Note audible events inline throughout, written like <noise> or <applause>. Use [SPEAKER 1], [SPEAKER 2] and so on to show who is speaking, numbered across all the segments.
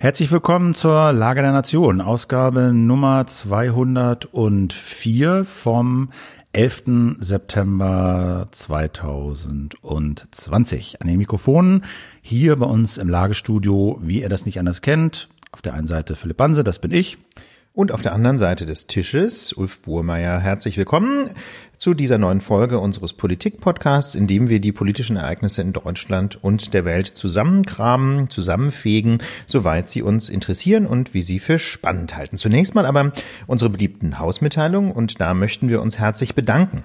[SPEAKER 1] Herzlich willkommen zur Lage der Nation, Ausgabe Nummer 204 vom 11. September 2020. An den Mikrofonen hier bei uns im Lagestudio, wie ihr das nicht anders kennt. Auf der einen Seite Philipp Banse, das bin ich.
[SPEAKER 2] Und auf der anderen Seite des Tisches, Ulf Burmeier, herzlich willkommen zu dieser neuen Folge unseres Politik-Podcasts, in dem wir die politischen Ereignisse in Deutschland und der Welt zusammenkramen, zusammenfegen, soweit sie uns interessieren und wie sie für spannend halten. Zunächst mal aber unsere beliebten Hausmitteilungen und da möchten wir uns herzlich bedanken.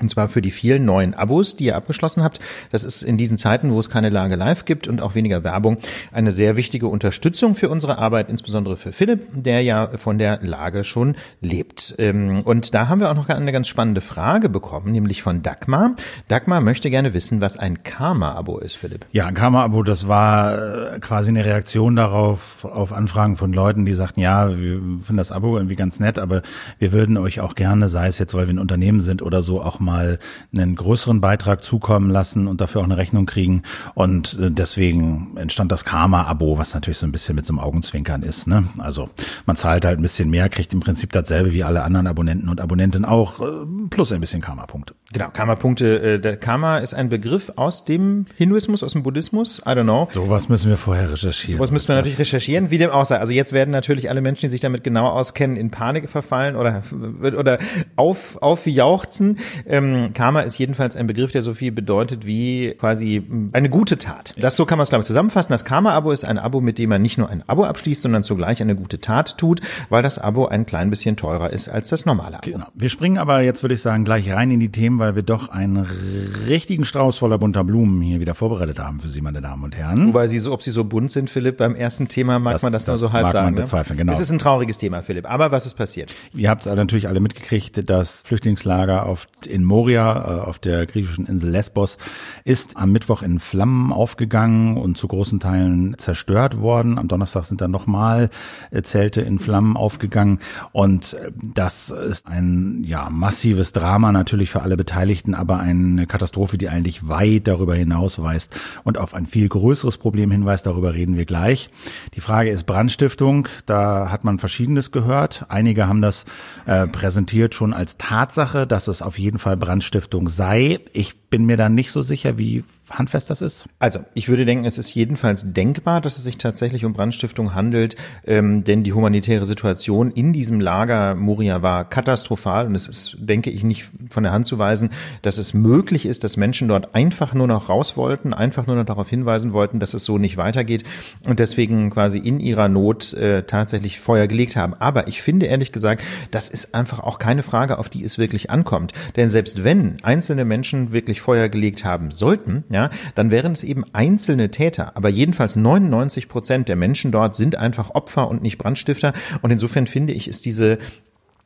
[SPEAKER 2] Und zwar für die vielen neuen Abos, die ihr abgeschlossen habt. Das ist in diesen Zeiten, wo es keine Lage live gibt und auch weniger Werbung, eine sehr wichtige Unterstützung für unsere Arbeit, insbesondere für Philipp, der ja von der Lage schon lebt. Ähm, und da haben wir auch noch eine ganz spannende Frage bekommen, nämlich von Dagmar. Dagmar möchte gerne wissen, was ein Karma-Abo ist, Philipp.
[SPEAKER 1] Ja, ein Karma-Abo, das war äh, quasi eine Reaktion darauf, auf Anfragen von Leuten, die sagten, ja, wir finden das Abo irgendwie ganz nett, aber wir würden euch auch gerne, sei es jetzt, weil wir ein Unternehmen sind oder so, auch mal einen größeren Beitrag zukommen lassen und dafür auch eine Rechnung kriegen. Und äh, deswegen entstand das Karma-Abo, was natürlich so ein bisschen mit so einem Augenzwinkern ist. Ne? Also man zahlt halt ein bisschen mehr, kriegt im Prinzip dasselbe wie alle anderen Abonnenten und Abonnentinnen auch, äh, plus ein bisschen Karma-Punkte.
[SPEAKER 2] Genau, Karma-Punkte. Äh, der Karma ist ein Begriff aus dem Hinduismus, aus dem Buddhismus. I don't know.
[SPEAKER 1] Sowas müssen wir vorher recherchieren.
[SPEAKER 2] Sowas müssen wir natürlich recherchieren, wie dem auch sei. Also jetzt werden natürlich alle Menschen, die sich damit genau auskennen, in Panik verfallen oder <laughs> oder auf aufjauchzen. Ähm, Karma ist jedenfalls ein Begriff, der so viel bedeutet wie quasi eine gute Tat. Das so kann man es glaube ich zusammenfassen. Das Karma-Abo ist ein Abo, mit dem man nicht nur ein Abo abschließt, sondern zugleich eine gute Tat tut, weil das Abo ein klein bisschen teurer ist als das normale Abo.
[SPEAKER 1] Genau. Wir springen aber jetzt würde ich sagen gleich rein in die Themen, weil wir doch einen richtigen Strauß voller bunter Blumen hier wieder vorbereitet haben für Sie, meine Damen und Herren.
[SPEAKER 2] Wobei sie so, ob sie so bunt sind, Philipp, beim ersten Thema mag
[SPEAKER 1] Das-
[SPEAKER 2] man das, nur
[SPEAKER 1] das
[SPEAKER 2] so halb
[SPEAKER 1] mag man
[SPEAKER 2] sagen.
[SPEAKER 1] bezweifeln,
[SPEAKER 2] ne?
[SPEAKER 1] genau.
[SPEAKER 2] Es ist ein trauriges Thema, Philipp. Aber was ist passiert?
[SPEAKER 1] Ihr habt natürlich alle mitgekriegt, das Flüchtlingslager auf, in Moria, äh, auf der griechischen Insel Lesbos, ist am Mittwoch in Flammen aufgegangen und zu großen Teilen zerstört worden. Am Donnerstag sind dann nochmal äh, Zelte in Flammen aufgegangen. Und äh, das ist ein ja, massives Drama natürlich für alle Beteiligten, aber eine Katastrophe, die eigentlich weit darüber hinaus weist und auf ein viel größeres Problem hinweist. Darüber reden wir gleich. Die Frage ist Brandstiftung. Da hat man Verschiedenes gehört. Einige haben das äh, präsentiert schon als Tatsache, dass es auf jeden Fall Brandstiftung sei. Ich bin mir da nicht so sicher, wie handfest das ist.
[SPEAKER 2] Also, ich würde denken, es ist jedenfalls denkbar, dass es sich tatsächlich um Brandstiftung handelt, ähm, denn die humanitäre Situation in diesem Lager Moria war katastrophal und es ist, denke ich, nicht von der Hand zu weisen, dass es möglich ist, dass Menschen dort einfach nur noch raus wollten, einfach nur noch darauf hinweisen wollten, dass es so nicht weitergeht und deswegen quasi in ihrer Not äh, tatsächlich Feuer gelegt haben. Aber ich finde ehrlich gesagt, das ist einfach auch keine Frage, auf die es wirklich ankommt. Denn selbst wenn einzelne Menschen wirklich Feuer gelegt haben sollten, ja, dann wären es eben einzelne Täter. Aber jedenfalls 99 Prozent der Menschen dort sind einfach Opfer und nicht Brandstifter. Und insofern finde ich, ist diese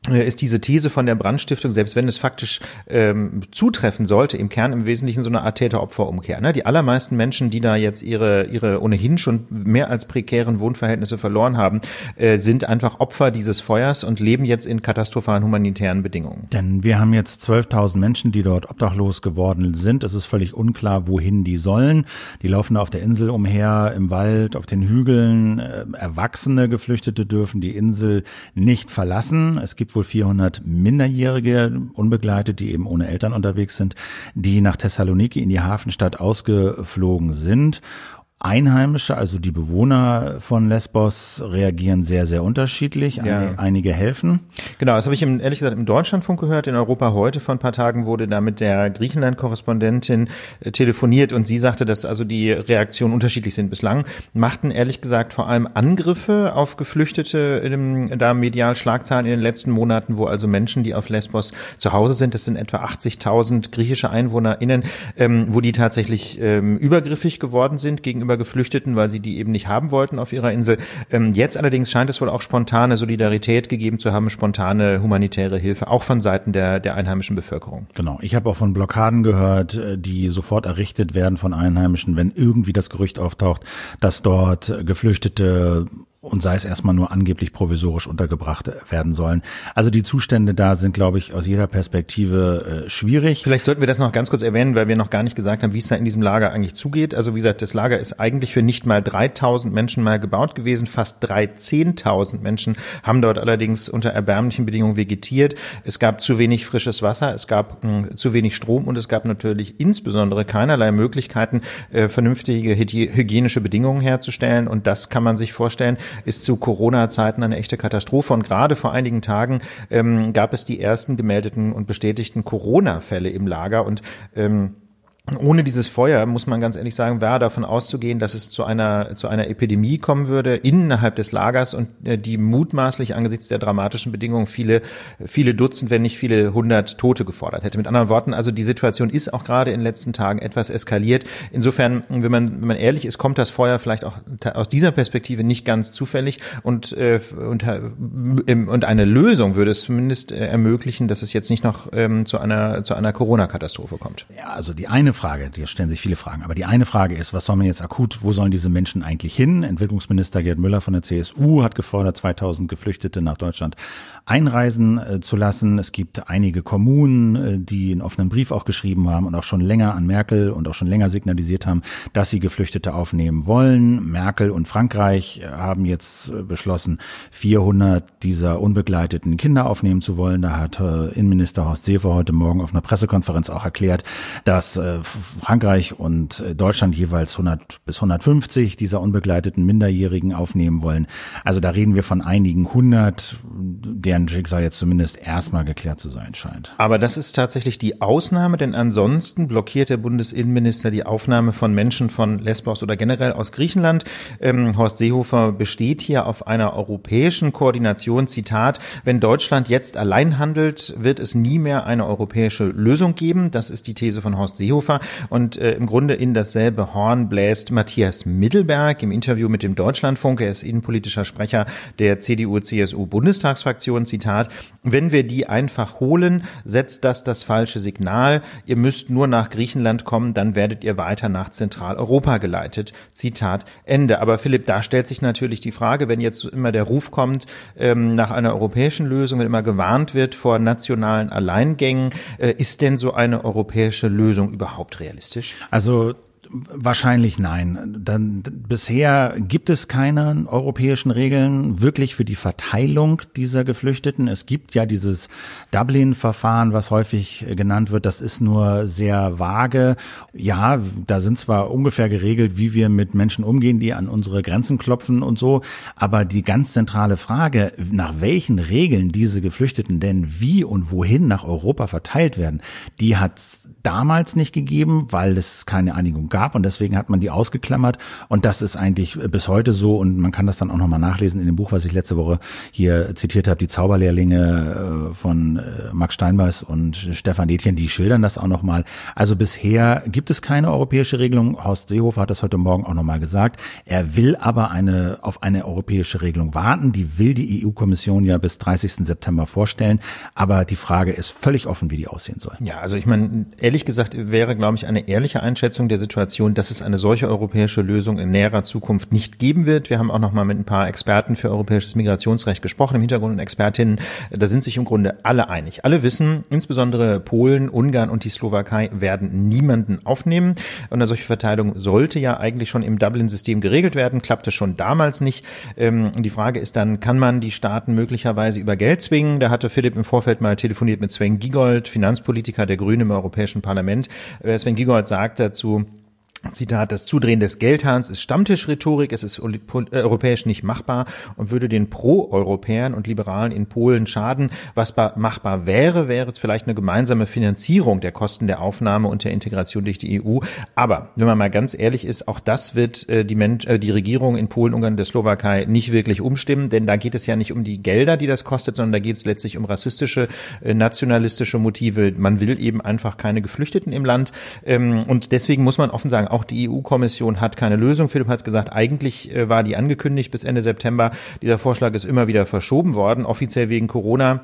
[SPEAKER 2] ist diese These von der Brandstiftung, selbst wenn es faktisch ähm, zutreffen sollte, im Kern im Wesentlichen so eine Art Täter-Opfer-Umkehr. Ne? Die allermeisten Menschen, die da jetzt ihre, ihre ohnehin schon mehr als prekären Wohnverhältnisse verloren haben, äh, sind einfach Opfer dieses Feuers und leben jetzt in katastrophalen humanitären Bedingungen.
[SPEAKER 1] Denn wir haben jetzt 12.000 Menschen, die dort obdachlos geworden sind. Es ist völlig unklar, wohin die sollen. Die laufen da auf der Insel umher, im Wald, auf den Hügeln. Äh, Erwachsene Geflüchtete dürfen die Insel nicht verlassen. Es gibt wohl 400 Minderjährige, unbegleitet, die eben ohne Eltern unterwegs sind, die nach Thessaloniki in die Hafenstadt ausgeflogen sind. Einheimische, also die Bewohner von Lesbos, reagieren sehr, sehr unterschiedlich.
[SPEAKER 2] Ja.
[SPEAKER 1] Einige, helfen.
[SPEAKER 2] Genau, das habe ich im, ehrlich gesagt im Deutschlandfunk gehört. In Europa heute vor ein paar Tagen wurde da mit der Griechenland-Korrespondentin äh, telefoniert und sie sagte, dass also die Reaktionen unterschiedlich sind. Bislang machten ehrlich gesagt vor allem Angriffe auf Geflüchtete ähm, da medial Schlagzahlen in den letzten Monaten, wo also Menschen, die auf Lesbos zu Hause sind, das sind etwa 80.000 griechische EinwohnerInnen, ähm, wo die tatsächlich ähm, übergriffig geworden sind gegenüber Geflüchteten, weil sie die eben nicht haben wollten auf ihrer Insel. Ähm, jetzt allerdings scheint es wohl auch spontane Solidarität gegeben zu haben, spontane humanitäre Hilfe, auch von Seiten der, der einheimischen Bevölkerung.
[SPEAKER 1] Genau. Ich habe auch von Blockaden gehört, äh, die sofort errichtet werden von Einheimischen, wenn irgendwie das Gerücht auftaucht, dass dort Geflüchtete und sei es erstmal nur angeblich provisorisch untergebracht werden sollen. Also die Zustände da sind, glaube ich, aus jeder Perspektive äh, schwierig.
[SPEAKER 2] Vielleicht sollten wir das noch ganz kurz erwähnen, weil wir noch gar nicht gesagt haben, wie es da in diesem Lager eigentlich zugeht. Also wie gesagt, das Lager ist eigentlich für nicht mal 3000 Menschen mal gebaut gewesen. Fast 13.000 Menschen haben dort allerdings unter erbärmlichen Bedingungen vegetiert. Es gab zu wenig frisches Wasser, es gab mh, zu wenig Strom und es gab natürlich insbesondere keinerlei Möglichkeiten, äh, vernünftige hygienische Bedingungen herzustellen. Und das kann man sich vorstellen, ist zu Corona-Zeiten eine echte Katastrophe. Und gerade vor einigen Tagen ähm, gab es die ersten gemeldeten und bestätigten Corona-Fälle im Lager. Und ähm, ohne dieses Feuer muss man ganz ehrlich sagen, wäre davon auszugehen, dass es zu einer zu einer Epidemie kommen würde innerhalb des Lagers und äh, die mutmaßlich angesichts der dramatischen Bedingungen viele viele Dutzend, wenn nicht viele hundert Tote gefordert hätte. Mit anderen Worten, also die Situation ist auch gerade in den letzten Tagen etwas eskaliert. Insofern, wenn man wenn man ehrlich ist, kommt das Feuer vielleicht auch aus dieser Perspektive nicht ganz zufällig und äh, und und eine Lösung würde es zumindest äh, ermöglichen, dass es jetzt nicht noch ähm, zu einer zu einer Corona-Katastrophe kommt.
[SPEAKER 1] Ja, also die eine Frage, die stellen sich viele Fragen, aber die eine Frage ist, was soll man jetzt akut, wo sollen diese Menschen eigentlich hin? Entwicklungsminister Gerd Müller von der CSU hat gefordert, 2000 Geflüchtete nach Deutschland einreisen äh, zu lassen. Es gibt einige Kommunen, äh, die einen offenen Brief auch geschrieben haben und auch schon länger an Merkel und auch schon länger signalisiert haben, dass sie Geflüchtete aufnehmen wollen. Merkel und Frankreich äh, haben jetzt äh, beschlossen, 400 dieser unbegleiteten Kinder aufnehmen zu wollen. Da hat äh, Innenminister Horst Seefer heute Morgen auf einer Pressekonferenz auch erklärt, dass äh, Frankreich und äh, Deutschland jeweils 100 bis 150 dieser unbegleiteten Minderjährigen aufnehmen wollen. Also da reden wir von einigen hundert, deren Schicksal jetzt zumindest erstmal geklärt zu sein scheint.
[SPEAKER 2] Aber das ist tatsächlich die Ausnahme, denn ansonsten blockiert der Bundesinnenminister die Aufnahme von Menschen von Lesbos oder generell aus Griechenland. Ähm, Horst Seehofer besteht hier auf einer europäischen Koordination. Zitat, wenn Deutschland jetzt allein handelt, wird es nie mehr eine europäische Lösung geben. Das ist die These von Horst Seehofer. Und äh, im Grunde in dasselbe Horn bläst Matthias Mittelberg im Interview mit dem Deutschlandfunk. Er ist innenpolitischer Sprecher der CDU-CSU-Bundestagsfraktion. Zitat, wenn wir die einfach holen, setzt das das falsche Signal. Ihr müsst nur nach Griechenland kommen, dann werdet ihr weiter nach Zentraleuropa geleitet. Zitat Ende. Aber Philipp, da stellt sich natürlich die Frage, wenn jetzt immer der Ruf kommt ähm, nach einer europäischen Lösung, wenn immer gewarnt wird vor nationalen Alleingängen, äh, ist denn so eine europäische Lösung überhaupt realistisch?
[SPEAKER 1] Also Wahrscheinlich nein. Dann, bisher gibt es keine europäischen Regeln wirklich für die Verteilung dieser Geflüchteten. Es gibt ja dieses Dublin-Verfahren, was häufig genannt wird. Das ist nur sehr vage. Ja, da sind zwar ungefähr geregelt, wie wir mit Menschen umgehen, die an unsere Grenzen klopfen und so. Aber die ganz zentrale Frage, nach welchen Regeln diese Geflüchteten denn wie und wohin nach Europa verteilt werden, die hat es damals nicht gegeben, weil es keine Einigung gab gab und deswegen hat man die ausgeklammert und das ist eigentlich bis heute so und man kann das dann auch nochmal nachlesen in dem Buch, was ich letzte Woche hier zitiert habe, die Zauberlehrlinge äh, von äh, Max Steinbeiß und Stefan Detjen, die schildern das auch nochmal. Also bisher gibt es keine europäische Regelung. Horst Seehofer hat das heute Morgen auch nochmal gesagt. Er will aber eine, auf eine europäische Regelung warten. Die will die EU-Kommission ja bis 30. September vorstellen. Aber die Frage ist völlig offen, wie die aussehen soll.
[SPEAKER 2] Ja, also ich meine, ehrlich gesagt wäre, glaube ich, eine ehrliche Einschätzung der Situation Situation, dass es eine solche europäische Lösung in näherer Zukunft nicht geben wird. Wir haben auch noch mal mit ein paar Experten für europäisches Migrationsrecht gesprochen, im Hintergrund und Expertinnen. Da sind sich im Grunde alle einig. Alle wissen, insbesondere Polen, Ungarn und die Slowakei werden niemanden aufnehmen. Und eine solche Verteilung sollte ja eigentlich schon im Dublin-System geregelt werden, klappte schon damals nicht. Ähm, die Frage ist dann, kann man die Staaten möglicherweise über Geld zwingen? Da hatte Philipp im Vorfeld mal telefoniert mit Sven Giegold, Finanzpolitiker der Grünen im Europäischen Parlament. Äh, Sven Giegold sagt dazu, Zitat, das Zudrehen des Geldhahns ist Stammtischrhetorik, es ist äh, europäisch nicht machbar und würde den Pro-Europäern und Liberalen in Polen schaden. Was machbar wäre, wäre vielleicht eine gemeinsame Finanzierung der Kosten der Aufnahme und der Integration durch die EU. Aber wenn man mal ganz ehrlich ist, auch das wird äh, die, Mensch, äh, die Regierung in Polen, Ungarn, der Slowakei nicht wirklich umstimmen, denn da geht es ja nicht um die Gelder, die das kostet, sondern da geht es letztlich um rassistische, nationalistische Motive. Man will eben einfach keine Geflüchteten im Land ähm, und deswegen muss man offen sagen, auch die EU-Kommission hat keine Lösung. Philipp hat es gesagt, eigentlich äh, war die angekündigt bis Ende September. Dieser Vorschlag ist immer wieder verschoben worden, offiziell wegen Corona.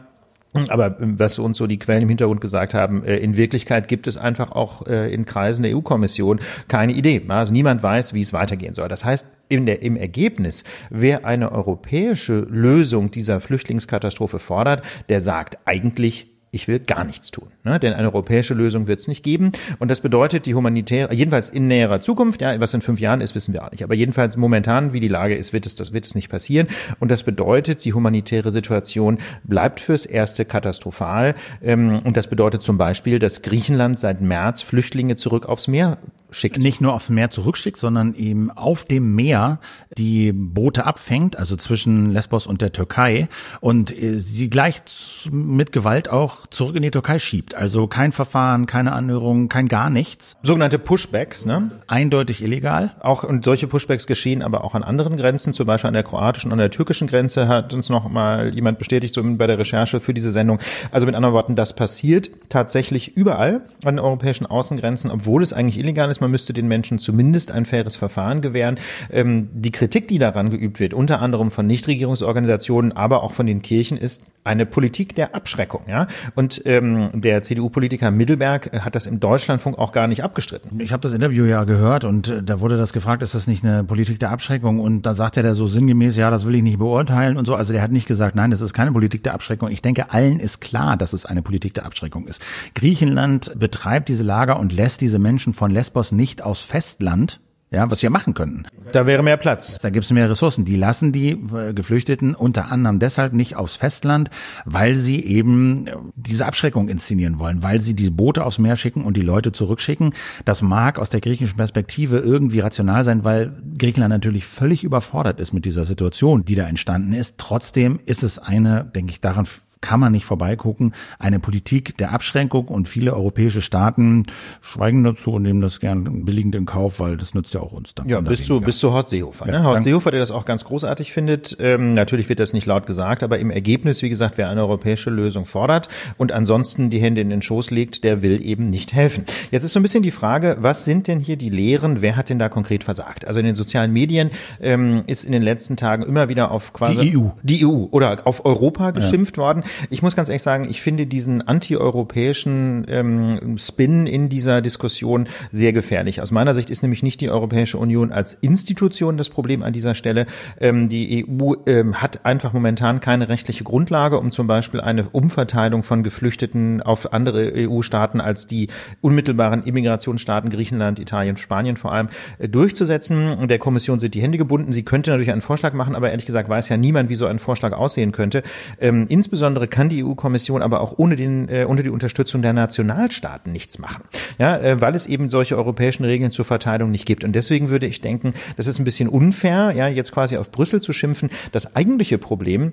[SPEAKER 2] Aber ähm, was uns so die Quellen im Hintergrund gesagt haben, äh, in Wirklichkeit gibt es einfach auch äh, in Kreisen der EU-Kommission keine Idee. Also niemand weiß, wie es weitergehen soll. Das heißt, der, im Ergebnis, wer eine europäische Lösung dieser Flüchtlingskatastrophe fordert, der sagt eigentlich, ich will gar nichts tun. Ne? Denn eine europäische Lösung wird es nicht geben. Und das bedeutet, die humanitäre, jedenfalls in näherer Zukunft, ja, was in fünf Jahren ist, wissen wir auch nicht. Aber jedenfalls momentan, wie die Lage ist, wird es, das wird es nicht passieren. Und das bedeutet, die humanitäre Situation bleibt fürs Erste katastrophal. Ähm, und das bedeutet zum Beispiel, dass Griechenland seit März Flüchtlinge zurück aufs Meer schickt.
[SPEAKER 1] Nicht nur aufs Meer zurückschickt, sondern eben auf dem Meer die Boote abfängt, also zwischen Lesbos und der Türkei und äh, sie gleich mit Gewalt auch zurück in die Türkei schiebt. Also kein Verfahren, keine Anhörung, kein gar nichts.
[SPEAKER 2] Sogenannte Pushbacks, ne?
[SPEAKER 1] Eindeutig illegal.
[SPEAKER 2] Auch und solche Pushbacks geschehen aber auch an anderen Grenzen, zum Beispiel an der kroatischen und an der türkischen Grenze hat uns noch mal jemand bestätigt, so bei der Recherche für diese Sendung. Also mit anderen Worten, das passiert tatsächlich überall an den europäischen Außengrenzen, obwohl es eigentlich illegal ist man müsste den Menschen zumindest ein faires Verfahren gewähren. Ähm, die Kritik, die daran geübt wird, unter anderem von Nichtregierungsorganisationen, aber auch von den Kirchen, ist eine Politik der Abschreckung. Ja? Und ähm, der CDU-Politiker Mittelberg hat das im Deutschlandfunk auch gar nicht abgestritten.
[SPEAKER 1] Ich habe das Interview ja gehört und äh, da wurde das gefragt, ist das nicht eine Politik der Abschreckung? Und da sagt er da so sinngemäß, ja, das will ich nicht beurteilen und so. Also der hat nicht gesagt, nein, das ist keine Politik der Abschreckung. Ich denke, allen ist klar, dass es eine Politik der Abschreckung ist. Griechenland betreibt diese Lager und lässt diese Menschen von Lesbos nicht aufs Festland, ja, was wir machen könnten.
[SPEAKER 2] Da wäre mehr Platz.
[SPEAKER 1] Da gibt es mehr Ressourcen. Die lassen die äh, Geflüchteten unter anderem deshalb nicht aufs Festland, weil sie eben äh, diese Abschreckung inszenieren wollen, weil sie die Boote aufs Meer schicken und die Leute zurückschicken. Das mag aus der griechischen Perspektive irgendwie rational sein, weil Griechenland natürlich völlig überfordert ist mit dieser Situation, die da entstanden ist. Trotzdem ist es eine, denke ich, daran kann man nicht vorbeigucken. Eine Politik der Abschränkung und viele europäische Staaten schweigen dazu und nehmen das gern billigend in Kauf, weil das nützt ja auch uns dann.
[SPEAKER 2] Ja, bis zu, bis zu Horst Seehofer. Ne? Ja, Horst Seehofer, der das auch ganz großartig findet. Ähm, natürlich wird das nicht laut gesagt, aber im Ergebnis, wie gesagt, wer eine europäische Lösung fordert und ansonsten die Hände in den Schoß legt, der will eben nicht helfen. Jetzt ist so ein bisschen die Frage, was sind denn hier die Lehren? Wer hat denn da konkret versagt? Also in den sozialen Medien ähm, ist in den letzten Tagen immer wieder auf quasi
[SPEAKER 1] die EU,
[SPEAKER 2] die EU oder auf Europa geschimpft ja. worden. Ich muss ganz ehrlich sagen, ich finde diesen antieuropäischen ähm, Spin in dieser Diskussion sehr gefährlich. Aus meiner Sicht ist nämlich nicht die Europäische Union als Institution das Problem an dieser Stelle. Ähm, die EU ähm, hat einfach momentan keine rechtliche Grundlage, um zum Beispiel eine Umverteilung von Geflüchteten auf andere EU-Staaten als die unmittelbaren Immigrationsstaaten Griechenland, Italien, Spanien vor allem äh, durchzusetzen. Der Kommission sind die Hände gebunden. Sie könnte natürlich einen Vorschlag machen, aber ehrlich gesagt weiß ja niemand, wie so ein Vorschlag aussehen könnte. Ähm, insbesondere kann die EU-Kommission aber auch ohne, den, äh, ohne die Unterstützung der Nationalstaaten nichts machen. Ja, äh, weil es eben solche europäischen Regeln zur Verteilung nicht gibt. Und deswegen würde ich denken, das ist ein bisschen unfair, ja, jetzt quasi auf Brüssel zu schimpfen. Das eigentliche Problem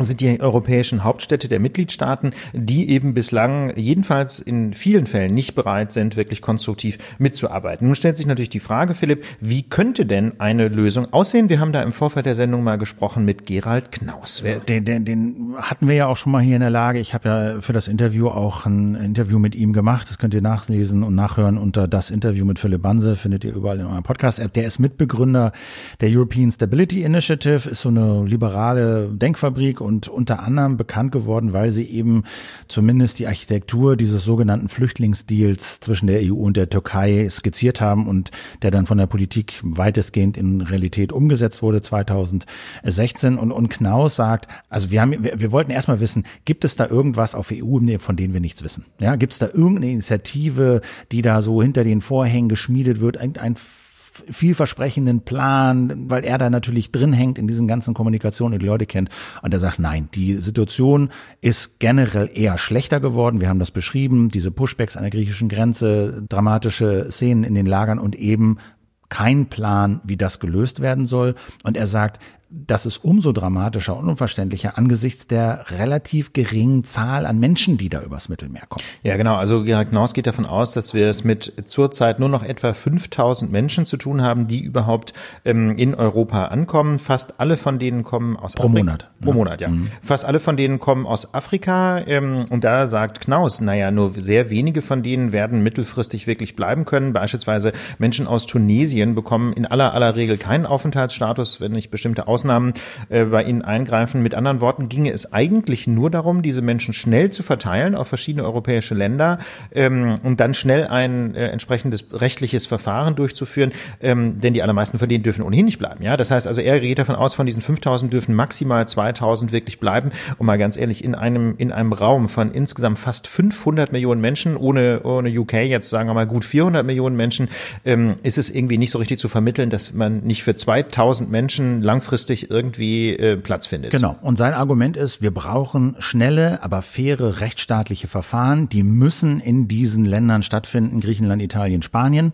[SPEAKER 2] sind die europäischen Hauptstädte der Mitgliedstaaten, die eben bislang jedenfalls in vielen Fällen nicht bereit sind, wirklich konstruktiv mitzuarbeiten. Nun stellt sich natürlich die Frage, Philipp, wie könnte denn eine Lösung aussehen? Wir haben da im Vorfeld der Sendung mal gesprochen mit Gerald Knaus.
[SPEAKER 1] Den, den, den hatten wir ja auch schon mal hier in der Lage. Ich habe ja für das Interview auch ein Interview mit ihm gemacht. Das könnt ihr nachlesen und nachhören unter das Interview mit Philipp Banse, findet ihr überall in eurem Podcast-App. Der ist Mitbegründer der European Stability Initiative, ist so eine liberale Denkfabrik und unter anderem bekannt geworden, weil sie eben zumindest die Architektur dieses sogenannten Flüchtlingsdeals zwischen der EU und der Türkei skizziert haben und der dann von der Politik weitestgehend in Realität umgesetzt wurde 2016. Und, und Knaus sagt, also wir haben, wir, wir wollten erstmal wissen, gibt es da irgendwas auf EU-Ebene, von denen wir nichts wissen? Ja, gibt es da irgendeine Initiative, die da so hinter den Vorhängen geschmiedet wird, irgendein vielversprechenden Plan, weil er da natürlich drin hängt in diesen ganzen Kommunikationen und die Leute kennt. Und er sagt, nein, die Situation ist generell eher schlechter geworden. Wir haben das beschrieben, diese Pushbacks an der griechischen Grenze, dramatische Szenen in den Lagern und eben kein Plan, wie das gelöst werden soll. Und er sagt, das ist umso dramatischer und unverständlicher angesichts der relativ geringen Zahl an Menschen, die da übers Mittelmeer kommen.
[SPEAKER 2] Ja, genau. Also Gerhard Knaus geht davon aus, dass wir es mit zurzeit nur noch etwa 5000 Menschen zu tun haben, die überhaupt ähm, in Europa ankommen. Fast alle von denen kommen aus
[SPEAKER 1] Pro Afrika. Monat.
[SPEAKER 2] Pro Monat, ja. Mhm. Fast alle von denen kommen aus Afrika. Ähm, und da sagt Knaus, naja, nur sehr wenige von denen werden mittelfristig wirklich bleiben können. Beispielsweise Menschen aus Tunesien bekommen in aller aller Regel keinen Aufenthaltsstatus, wenn nicht bestimmte Aus Ausnahmen äh, bei ihnen eingreifen. Mit anderen Worten ginge es eigentlich nur darum, diese Menschen schnell zu verteilen auf verschiedene europäische Länder ähm, und dann schnell ein äh, entsprechendes rechtliches Verfahren durchzuführen, ähm, denn die allermeisten von denen dürfen ohnehin nicht bleiben. Ja, das heißt also, er geht davon aus, von diesen 5000 dürfen maximal 2000 wirklich bleiben. Und mal ganz ehrlich, in einem in einem Raum von insgesamt fast 500 Millionen Menschen, ohne ohne UK jetzt sagen wir mal gut 400 Millionen Menschen, ähm, ist es irgendwie nicht so richtig zu vermitteln, dass man nicht für 2000 Menschen langfristig irgendwie äh, Platz findet.
[SPEAKER 1] Genau. Und sein Argument ist, wir brauchen schnelle, aber faire rechtsstaatliche Verfahren. Die müssen in diesen Ländern stattfinden, Griechenland, Italien, Spanien.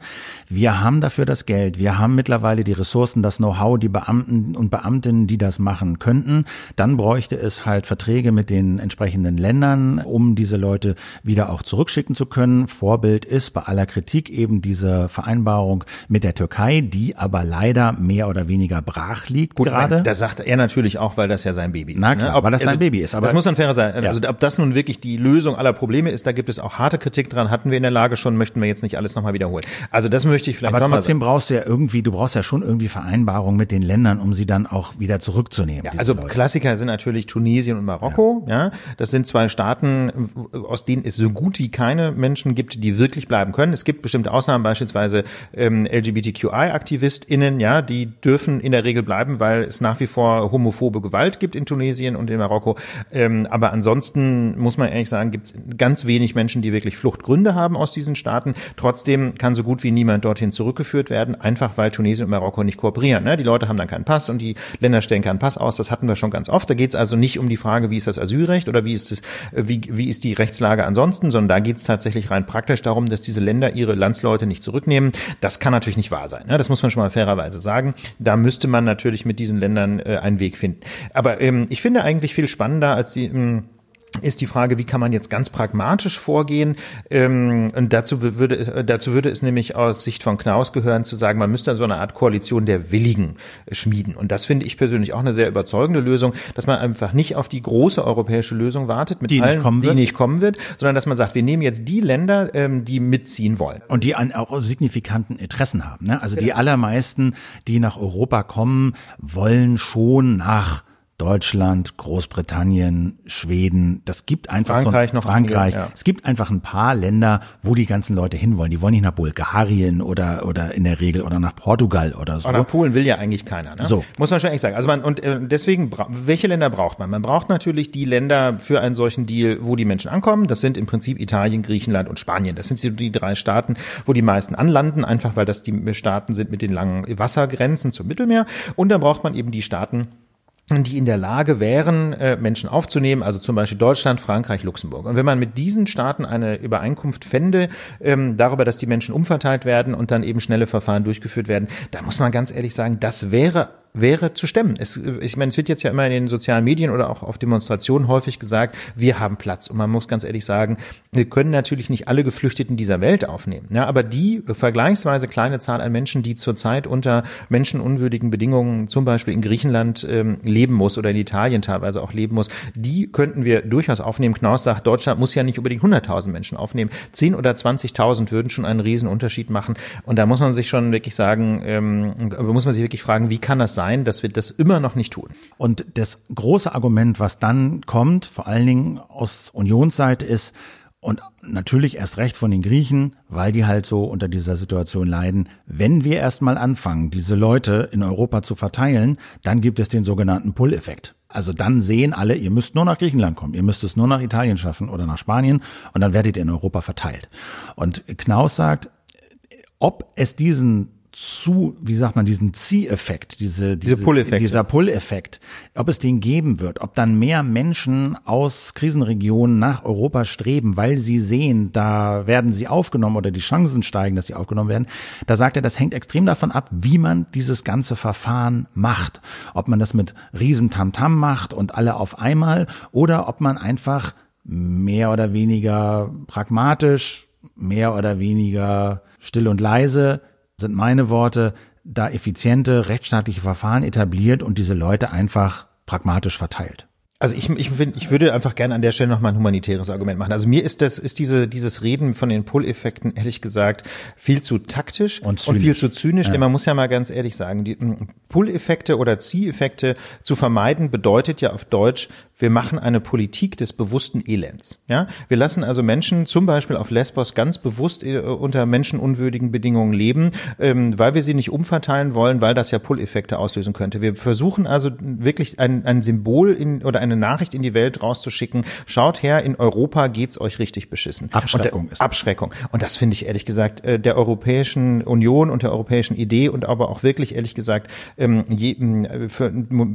[SPEAKER 1] Wir haben dafür das Geld. Wir haben mittlerweile die Ressourcen, das Know-how, die Beamten und Beamtinnen, die das machen könnten. Dann bräuchte es halt Verträge mit den entsprechenden Ländern, um diese Leute wieder auch zurückschicken zu können. Vorbild ist bei aller Kritik eben diese Vereinbarung mit der Türkei, die aber leider mehr oder weniger brach liegt
[SPEAKER 2] Gut,
[SPEAKER 1] gerade.
[SPEAKER 2] Da sagt er natürlich auch, weil das ja sein Baby ist.
[SPEAKER 1] Na klar,
[SPEAKER 2] ne? Ob,
[SPEAKER 1] weil das sein
[SPEAKER 2] also,
[SPEAKER 1] Baby ist. Aber
[SPEAKER 2] das muss man fairer sein. Also ob das nun wirklich die Lösung aller Probleme ist, da gibt es auch harte Kritik dran. Hatten wir in der Lage schon, möchten wir jetzt nicht alles nochmal wiederholen. Also das möchte ich vielleicht
[SPEAKER 1] aber trotzdem brauchst du ja irgendwie, du brauchst ja schon irgendwie Vereinbarungen mit den Ländern, um sie dann auch wieder zurückzunehmen.
[SPEAKER 2] Ja, also
[SPEAKER 1] Leute.
[SPEAKER 2] Klassiker sind natürlich Tunesien und Marokko. Ja. das sind zwei Staaten, aus denen es so gut wie keine Menschen gibt, die wirklich bleiben können. Es gibt bestimmte Ausnahmen, beispielsweise ähm, LGBTQI-AktivistInnen, ja, die dürfen in der Regel bleiben, weil es nach wie vor homophobe Gewalt gibt in Tunesien und in Marokko. Ähm, aber ansonsten muss man ehrlich sagen, gibt es ganz wenig Menschen, die wirklich Fluchtgründe haben aus diesen Staaten. Trotzdem kann so gut wie niemand dorthin zurückgeführt werden, einfach weil Tunesien und Marokko nicht kooperieren. Ne? Die Leute haben dann keinen Pass und die Länder stellen keinen Pass aus. Das hatten wir schon ganz oft. Da geht es also nicht um die Frage, wie ist das Asylrecht oder wie ist das, wie, wie ist die Rechtslage ansonsten, sondern da geht es tatsächlich rein praktisch darum, dass diese Länder ihre Landsleute nicht zurücknehmen. Das kann natürlich nicht wahr sein. Ne? Das muss man schon mal fairerweise sagen. Da müsste man natürlich mit diesen Ländern äh, einen Weg finden. Aber ähm, ich finde eigentlich viel spannender als die ähm, ist die Frage, wie kann man jetzt ganz pragmatisch vorgehen? Ähm, und dazu würde, es, dazu würde es nämlich aus Sicht von Knaus gehören, zu sagen, man müsste so eine Art Koalition der Willigen schmieden. Und das finde ich persönlich auch eine sehr überzeugende Lösung, dass man einfach nicht auf die große europäische Lösung wartet, mit
[SPEAKER 1] Die nicht
[SPEAKER 2] allen,
[SPEAKER 1] kommen
[SPEAKER 2] die
[SPEAKER 1] wird.
[SPEAKER 2] nicht kommen wird, sondern dass man sagt, wir nehmen jetzt die Länder, ähm, die mitziehen wollen.
[SPEAKER 1] Und die an, auch signifikanten Interessen haben. Ne? Also die allermeisten, die nach Europa kommen, wollen schon nach Deutschland, Großbritannien, Schweden. Das gibt einfach
[SPEAKER 2] Frankreich
[SPEAKER 1] so ein,
[SPEAKER 2] noch
[SPEAKER 1] Frankreich.
[SPEAKER 2] einige, ja.
[SPEAKER 1] Es gibt einfach ein paar Länder, wo die ganzen Leute hinwollen. Die wollen nicht nach Bulgarien oder oder in der Regel oder nach Portugal oder so.
[SPEAKER 2] Aber nach Polen will ja eigentlich keiner. Ne?
[SPEAKER 1] So.
[SPEAKER 2] Muss man schon ehrlich sagen. Also man, und äh, deswegen, welche Länder braucht man? Man braucht natürlich die Länder für einen solchen Deal, wo die Menschen ankommen. Das sind im Prinzip Italien, Griechenland und Spanien. Das sind so die drei Staaten, wo die meisten anlanden, einfach weil das die Staaten sind mit den langen Wassergrenzen zum Mittelmeer. Und dann braucht man eben die Staaten, die in der Lage wären, äh, Menschen aufzunehmen, also zum Beispiel Deutschland, Frankreich, Luxemburg. Und wenn man mit diesen Staaten eine Übereinkunft fände, ähm, darüber, dass die Menschen umverteilt werden und dann eben schnelle Verfahren durchgeführt werden, da muss man ganz ehrlich sagen, das wäre wäre zu stemmen. Es, ich meine, es wird jetzt ja immer in den sozialen Medien oder auch auf Demonstrationen häufig gesagt, wir haben Platz. Und man muss ganz ehrlich sagen, wir können natürlich nicht alle Geflüchteten dieser Welt aufnehmen. Ja, aber die vergleichsweise kleine Zahl an Menschen, die zurzeit unter menschenunwürdigen Bedingungen zum Beispiel in Griechenland ähm, leben muss oder in Italien teilweise auch leben muss, die könnten wir durchaus aufnehmen. Knaus sagt, Deutschland muss ja nicht unbedingt 100.000 Menschen aufnehmen. 10 oder 20.000 würden schon einen riesen Unterschied machen. Und da muss man sich schon wirklich sagen, ähm, muss man sich wirklich fragen, wie kann das sein, dass wir das immer noch nicht tun?
[SPEAKER 1] Und das große Argument, was dann kommt, vor allen Dingen aus Unionsseite ist, und natürlich erst recht von den Griechen, weil die halt so unter dieser Situation leiden. Wenn wir erstmal anfangen, diese Leute in Europa zu verteilen, dann gibt es den sogenannten Pull-Effekt. Also dann sehen alle, ihr müsst nur nach Griechenland kommen, ihr müsst es nur nach Italien schaffen oder nach Spanien und dann werdet ihr in Europa verteilt. Und Knaus sagt, ob es diesen zu, wie sagt man, diesen Zieheffekt, diese, diese,
[SPEAKER 2] Pull-Effekte.
[SPEAKER 1] dieser Pull-Effekt, ob es den geben wird, ob dann mehr Menschen aus Krisenregionen nach Europa streben, weil sie sehen, da werden sie aufgenommen oder die Chancen steigen, dass sie aufgenommen werden, da sagt er, das hängt extrem davon ab, wie man dieses ganze Verfahren macht. Ob man das mit Riesentamtam macht und alle auf einmal oder ob man einfach mehr oder weniger pragmatisch, mehr oder weniger still und leise sind meine Worte, da effiziente rechtsstaatliche Verfahren etabliert und diese Leute einfach pragmatisch verteilt.
[SPEAKER 2] Also ich, ich, find, ich würde einfach gerne an der Stelle nochmal ein humanitäres Argument machen. Also mir ist das, ist diese, dieses Reden von den Pull-Effekten ehrlich gesagt viel zu taktisch und, und viel zu zynisch. Ja. Denn man muss ja mal ganz ehrlich sagen, die Pull-Effekte oder Zieh-Effekte zu vermeiden bedeutet ja auf Deutsch, wir machen eine Politik des bewussten Elends. Ja, wir lassen also Menschen zum Beispiel auf Lesbos ganz bewusst äh, unter menschenunwürdigen Bedingungen leben, ähm, weil wir sie nicht umverteilen wollen, weil das ja Pull-Effekte auslösen könnte. Wir versuchen also wirklich ein, ein Symbol in, oder eine Nachricht in die Welt rauszuschicken. Schaut her, in Europa geht's euch richtig beschissen.
[SPEAKER 1] Abschreckung.
[SPEAKER 2] Und, Abschreckung. Und das finde ich ehrlich gesagt äh, der Europäischen Union und der europäischen Idee und aber auch wirklich ehrlich gesagt ähm, je, für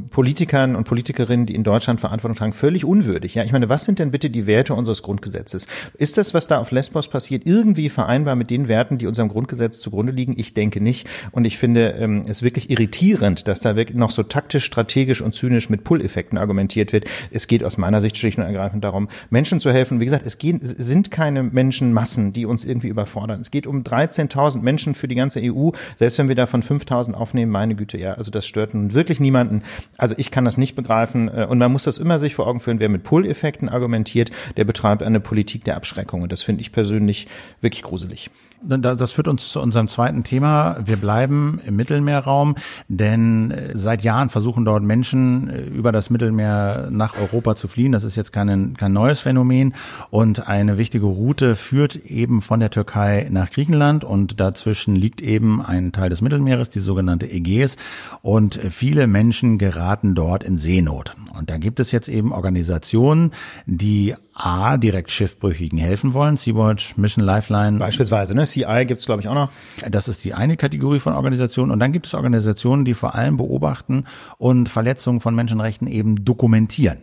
[SPEAKER 2] Politikern und Politikerinnen, die in Deutschland Verantwortung tragen, völlig unwürdig. Ja, ich meine, was sind denn bitte die Werte unseres Grundgesetzes? Ist das, was da auf Lesbos passiert, irgendwie vereinbar mit den Werten, die unserem Grundgesetz zugrunde liegen? Ich denke nicht. Und ich finde ähm, es wirklich irritierend, dass da wirklich noch so taktisch, strategisch und zynisch mit Pull-Effekten argumentiert wird. Es geht aus meiner Sicht schlicht und ergreifend darum, Menschen zu helfen. Wie gesagt, es, gehen, es sind keine Menschenmassen, die uns irgendwie überfordern. Es geht um 13.000 Menschen für die ganze EU. Selbst wenn wir davon 5.000 aufnehmen, meine Güte, ja, also das stört nun wirklich niemanden. Also ich kann das nicht begreifen. Äh, und man muss das immer sich vor Augen führen, wer mit Pull-Effekten argumentiert, der betreibt eine Politik der Abschreckung. Und das finde ich persönlich wirklich gruselig.
[SPEAKER 1] Das führt uns zu unserem zweiten Thema. Wir bleiben im Mittelmeerraum, denn äh, seit Jahren versuchen dort Menschen äh, über das Mittelmeer nach Europa zu fliehen. Das ist jetzt kein, kein neues Phänomen. Und eine wichtige Route führt eben von der Türkei nach Griechenland und dazwischen liegt eben ein Teil des Mittelmeeres, die sogenannte Ägäis. Und viele Menschen geraten dort in Seenot. Und da gibt es jetzt eben Organisationen, die A, direkt Schiffbrüchigen helfen wollen, Sea-Watch, Mission Lifeline.
[SPEAKER 2] Beispielsweise, ne? CI gibt's glaube ich, auch noch.
[SPEAKER 1] Das ist die eine Kategorie von Organisationen. Und dann gibt es Organisationen, die vor allem beobachten und Verletzungen von Menschenrechten eben dokumentieren.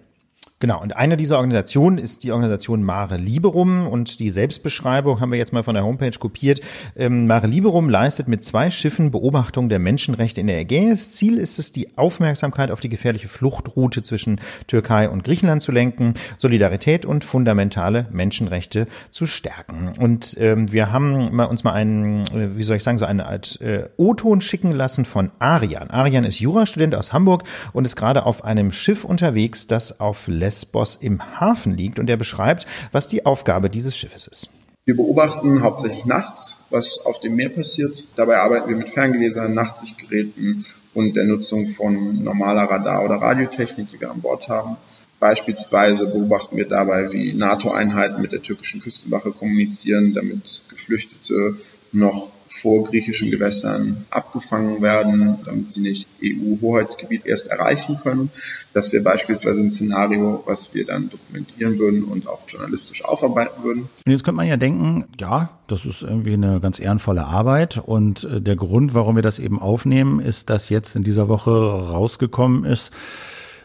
[SPEAKER 2] Genau, und eine dieser Organisationen ist die Organisation Mare Liberum und die Selbstbeschreibung haben wir jetzt mal von der Homepage kopiert. Ähm, Mare Liberum leistet mit zwei Schiffen Beobachtung der Menschenrechte in der Ägäis. Ziel ist es, die Aufmerksamkeit auf die gefährliche Fluchtroute zwischen Türkei und Griechenland zu lenken, Solidarität und fundamentale Menschenrechte zu stärken. Und ähm, wir haben uns mal einen, äh, wie soll ich sagen, so eine Art äh, O-Ton schicken lassen von Arian. Arian ist Jurastudent aus Hamburg und ist gerade auf einem Schiff unterwegs, das auf Lesbos im Hafen liegt und er beschreibt, was die Aufgabe dieses Schiffes ist.
[SPEAKER 3] Wir beobachten hauptsächlich nachts, was auf dem Meer passiert. Dabei arbeiten wir mit Ferngelesern, Nachtsichtgeräten und der Nutzung von normaler Radar- oder Radiotechnik, die wir an Bord haben. Beispielsweise beobachten wir dabei, wie NATO-Einheiten mit der türkischen Küstenwache kommunizieren, damit Geflüchtete noch vor griechischen Gewässern abgefangen werden, damit sie nicht EU-Hoheitsgebiet erst erreichen können. Das wäre beispielsweise ein Szenario, was wir dann dokumentieren würden und auch journalistisch aufarbeiten würden.
[SPEAKER 1] Und jetzt könnte man ja denken, ja, das ist irgendwie eine ganz ehrenvolle Arbeit und äh, der Grund, warum wir das eben aufnehmen, ist, dass jetzt in dieser Woche rausgekommen ist,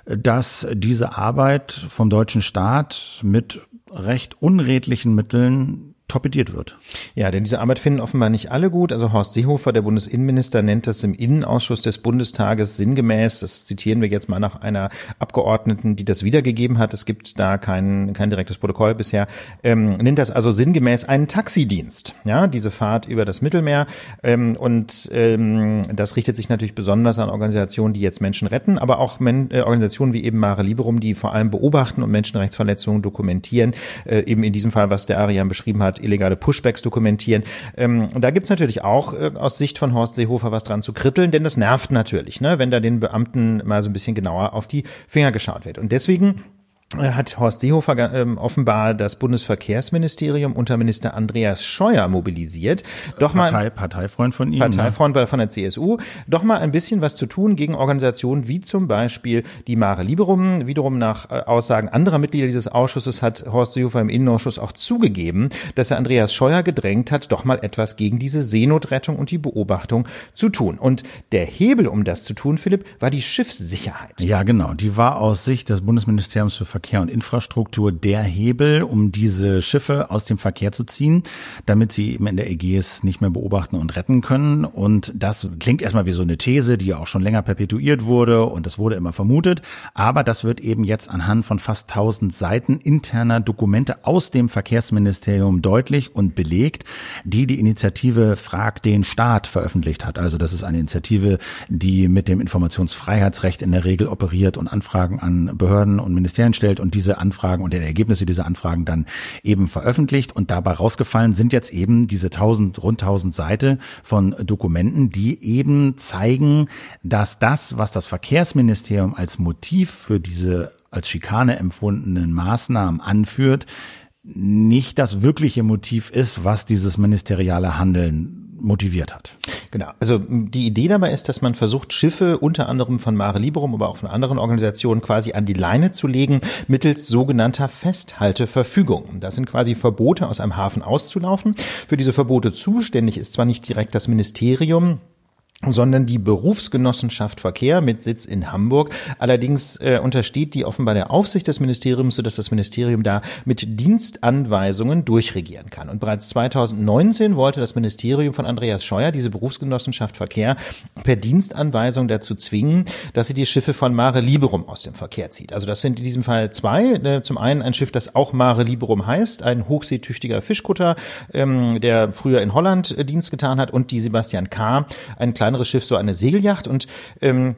[SPEAKER 1] dass diese Arbeit vom deutschen Staat mit recht unredlichen Mitteln torpediert wird.
[SPEAKER 2] Ja, denn diese Arbeit finden offenbar nicht alle gut. Also Horst Seehofer, der Bundesinnenminister, nennt das im Innenausschuss des Bundestages sinngemäß, das zitieren wir jetzt mal nach einer Abgeordneten, die das wiedergegeben hat, es gibt da kein, kein direktes Protokoll bisher, ähm, nennt das also sinngemäß einen Taxidienst, ja, diese Fahrt über das Mittelmeer. Ähm, und ähm, das richtet sich natürlich besonders an Organisationen, die jetzt Menschen retten, aber auch Men äh, Organisationen wie eben Mare Liberum, die vor allem beobachten und Menschenrechtsverletzungen dokumentieren, äh, eben in diesem Fall, was der Arian beschrieben hat, illegale Pushbacks dokumentieren. Ähm, da gibt's natürlich auch äh, aus Sicht von Horst Seehofer was dran zu kritteln, denn das nervt natürlich, ne, wenn da den Beamten mal so ein bisschen genauer auf die Finger geschaut wird. Und deswegen hat Horst Seehofer ähm, offenbar das Bundesverkehrsministerium unter Minister Andreas Scheuer mobilisiert.
[SPEAKER 1] Doch Partei, mal Parteifreund von ihm.
[SPEAKER 2] Ne? Parteifreund ne? von der CSU. Doch mal ein bisschen was zu tun gegen Organisationen wie zum Beispiel die Mare Liberum. Wiederum nach äh, Aussagen anderer Mitglieder dieses Ausschusses hat Horst Seehofer im Innenausschuss auch zugegeben, dass er Andreas Scheuer gedrängt hat, doch mal etwas gegen diese Seenotrettung und die Beobachtung zu tun. Und der Hebel, um das zu tun, Philipp, war die Schiffssicherheit.
[SPEAKER 1] Ja, genau. Die war aus Sicht des Bundesministeriums für Verkehr Verkehr und Infrastruktur der Hebel, um diese Schiffe aus dem Verkehr zu ziehen, damit sie eben in der Ägäis nicht mehr beobachten und retten können. Und das klingt erstmal wie so eine These, die ja auch schon länger perpetuiert wurde und das wurde immer vermutet. Aber das wird eben jetzt anhand von fast 1000 Seiten interner Dokumente aus dem Verkehrsministerium deutlich und belegt, die die Initiative Frag den Staat veröffentlicht hat. Also das ist eine Initiative, die mit dem Informationsfreiheitsrecht in der Regel operiert und Anfragen an Behörden und Ministerien stellt und diese Anfragen und die Ergebnisse dieser Anfragen dann eben veröffentlicht. Und dabei rausgefallen sind jetzt eben diese 1000, rund 1000 Seite von Dokumenten, die eben zeigen, dass das, was das Verkehrsministerium als Motiv für diese als Schikane empfundenen Maßnahmen anführt, nicht das wirkliche Motiv ist, was dieses ministeriale Handeln motiviert hat.
[SPEAKER 2] Genau. Also die Idee dabei ist, dass man versucht, Schiffe unter anderem von Mare Liberum, aber auch von anderen Organisationen quasi an die Leine zu legen, mittels sogenannter Festhalteverfügung. Das sind quasi Verbote, aus einem Hafen auszulaufen. Für diese Verbote zuständig ist zwar nicht direkt das Ministerium, sondern die Berufsgenossenschaft Verkehr mit Sitz in Hamburg. Allerdings äh, untersteht die offenbar der Aufsicht des Ministeriums, sodass das Ministerium da mit Dienstanweisungen durchregieren kann. Und bereits 2019 wollte das Ministerium von Andreas Scheuer diese Berufsgenossenschaft Verkehr per Dienstanweisung dazu zwingen, dass sie die Schiffe von Mare Liberum aus dem Verkehr zieht. Also das sind in diesem Fall zwei. Äh, zum einen ein Schiff, das auch Mare Liberum heißt, ein hochseetüchtiger Fischkutter, ähm, der früher in Holland äh, Dienst getan hat, und die Sebastian K., ein kleiner kleineres Schiff so eine Segelyacht und ähm,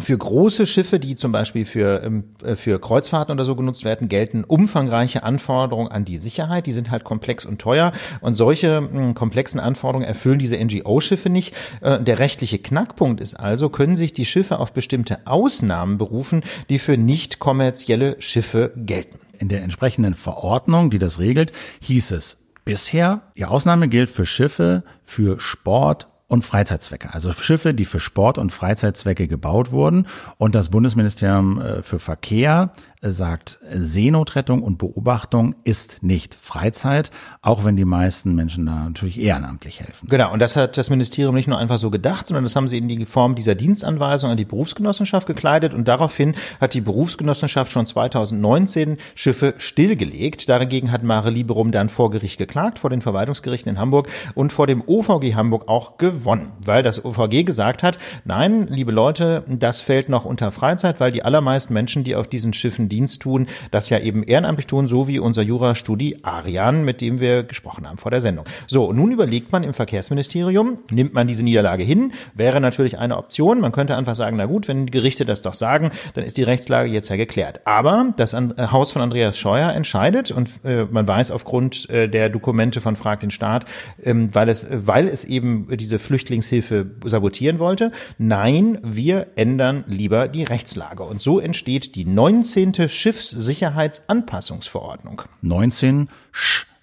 [SPEAKER 2] für große Schiffe, die zum Beispiel für, ähm, äh, für Kreuzfahrten oder so genutzt werden, gelten umfangreiche Anforderungen an die Sicherheit. Die sind halt komplex und teuer. Und solche hm, komplexen Anforderungen erfüllen diese NGO-Schiffe nicht. Äh, der rechtliche Knackpunkt ist also, können sich die Schiffe auf bestimmte Ausnahmen berufen, die für nicht kommerzielle Schiffe gelten.
[SPEAKER 1] In der entsprechenden Verordnung, die das regelt, hieß es bisher, die Ausnahme gilt für Schiffe für Sport, und Freizeitzwecke. Also Schiffe, die für Sport- und Freizeitzwecke gebaut wurden. Und das Bundesministerium äh, für Verkehr sagt, Seenotrettung und Beobachtung ist nicht Freizeit, auch wenn die meisten Menschen da natürlich ehrenamtlich helfen.
[SPEAKER 2] Genau, und das hat das Ministerium nicht nur einfach so gedacht, sondern das haben sie in die Form dieser Dienstanweisung an die Berufsgenossenschaft gekleidet und daraufhin hat die Berufsgenossenschaft schon 2019 Schiffe stillgelegt. Dagegen hat Mare Liberum dann vor Gericht geklagt, vor den Verwaltungsgerichten in Hamburg und vor dem OVG Hamburg auch gewonnen, weil das OVG gesagt hat, nein, liebe Leute, das fällt noch unter Freizeit, weil die allermeisten Menschen, die auf diesen Schiffen Dienst tun, das ja eben ehrenamtlich tun, so wie unser Jurastudie Arian, mit dem wir gesprochen haben vor der Sendung. So, nun überlegt man im Verkehrsministerium, nimmt man diese Niederlage hin, wäre natürlich eine Option. Man könnte einfach sagen, na gut, wenn Gerichte das doch sagen, dann ist die Rechtslage jetzt ja geklärt. Aber das äh, Haus von Andreas Scheuer entscheidet und äh, man weiß aufgrund äh, der Dokumente von Frag den Staat, ähm, weil es, weil es eben diese Flüchtlingshilfe sabotieren wollte. Nein, wir ändern lieber die Rechtslage. Und so entsteht die 19. Schiffssicherheitsanpassungsverordnung.
[SPEAKER 1] 19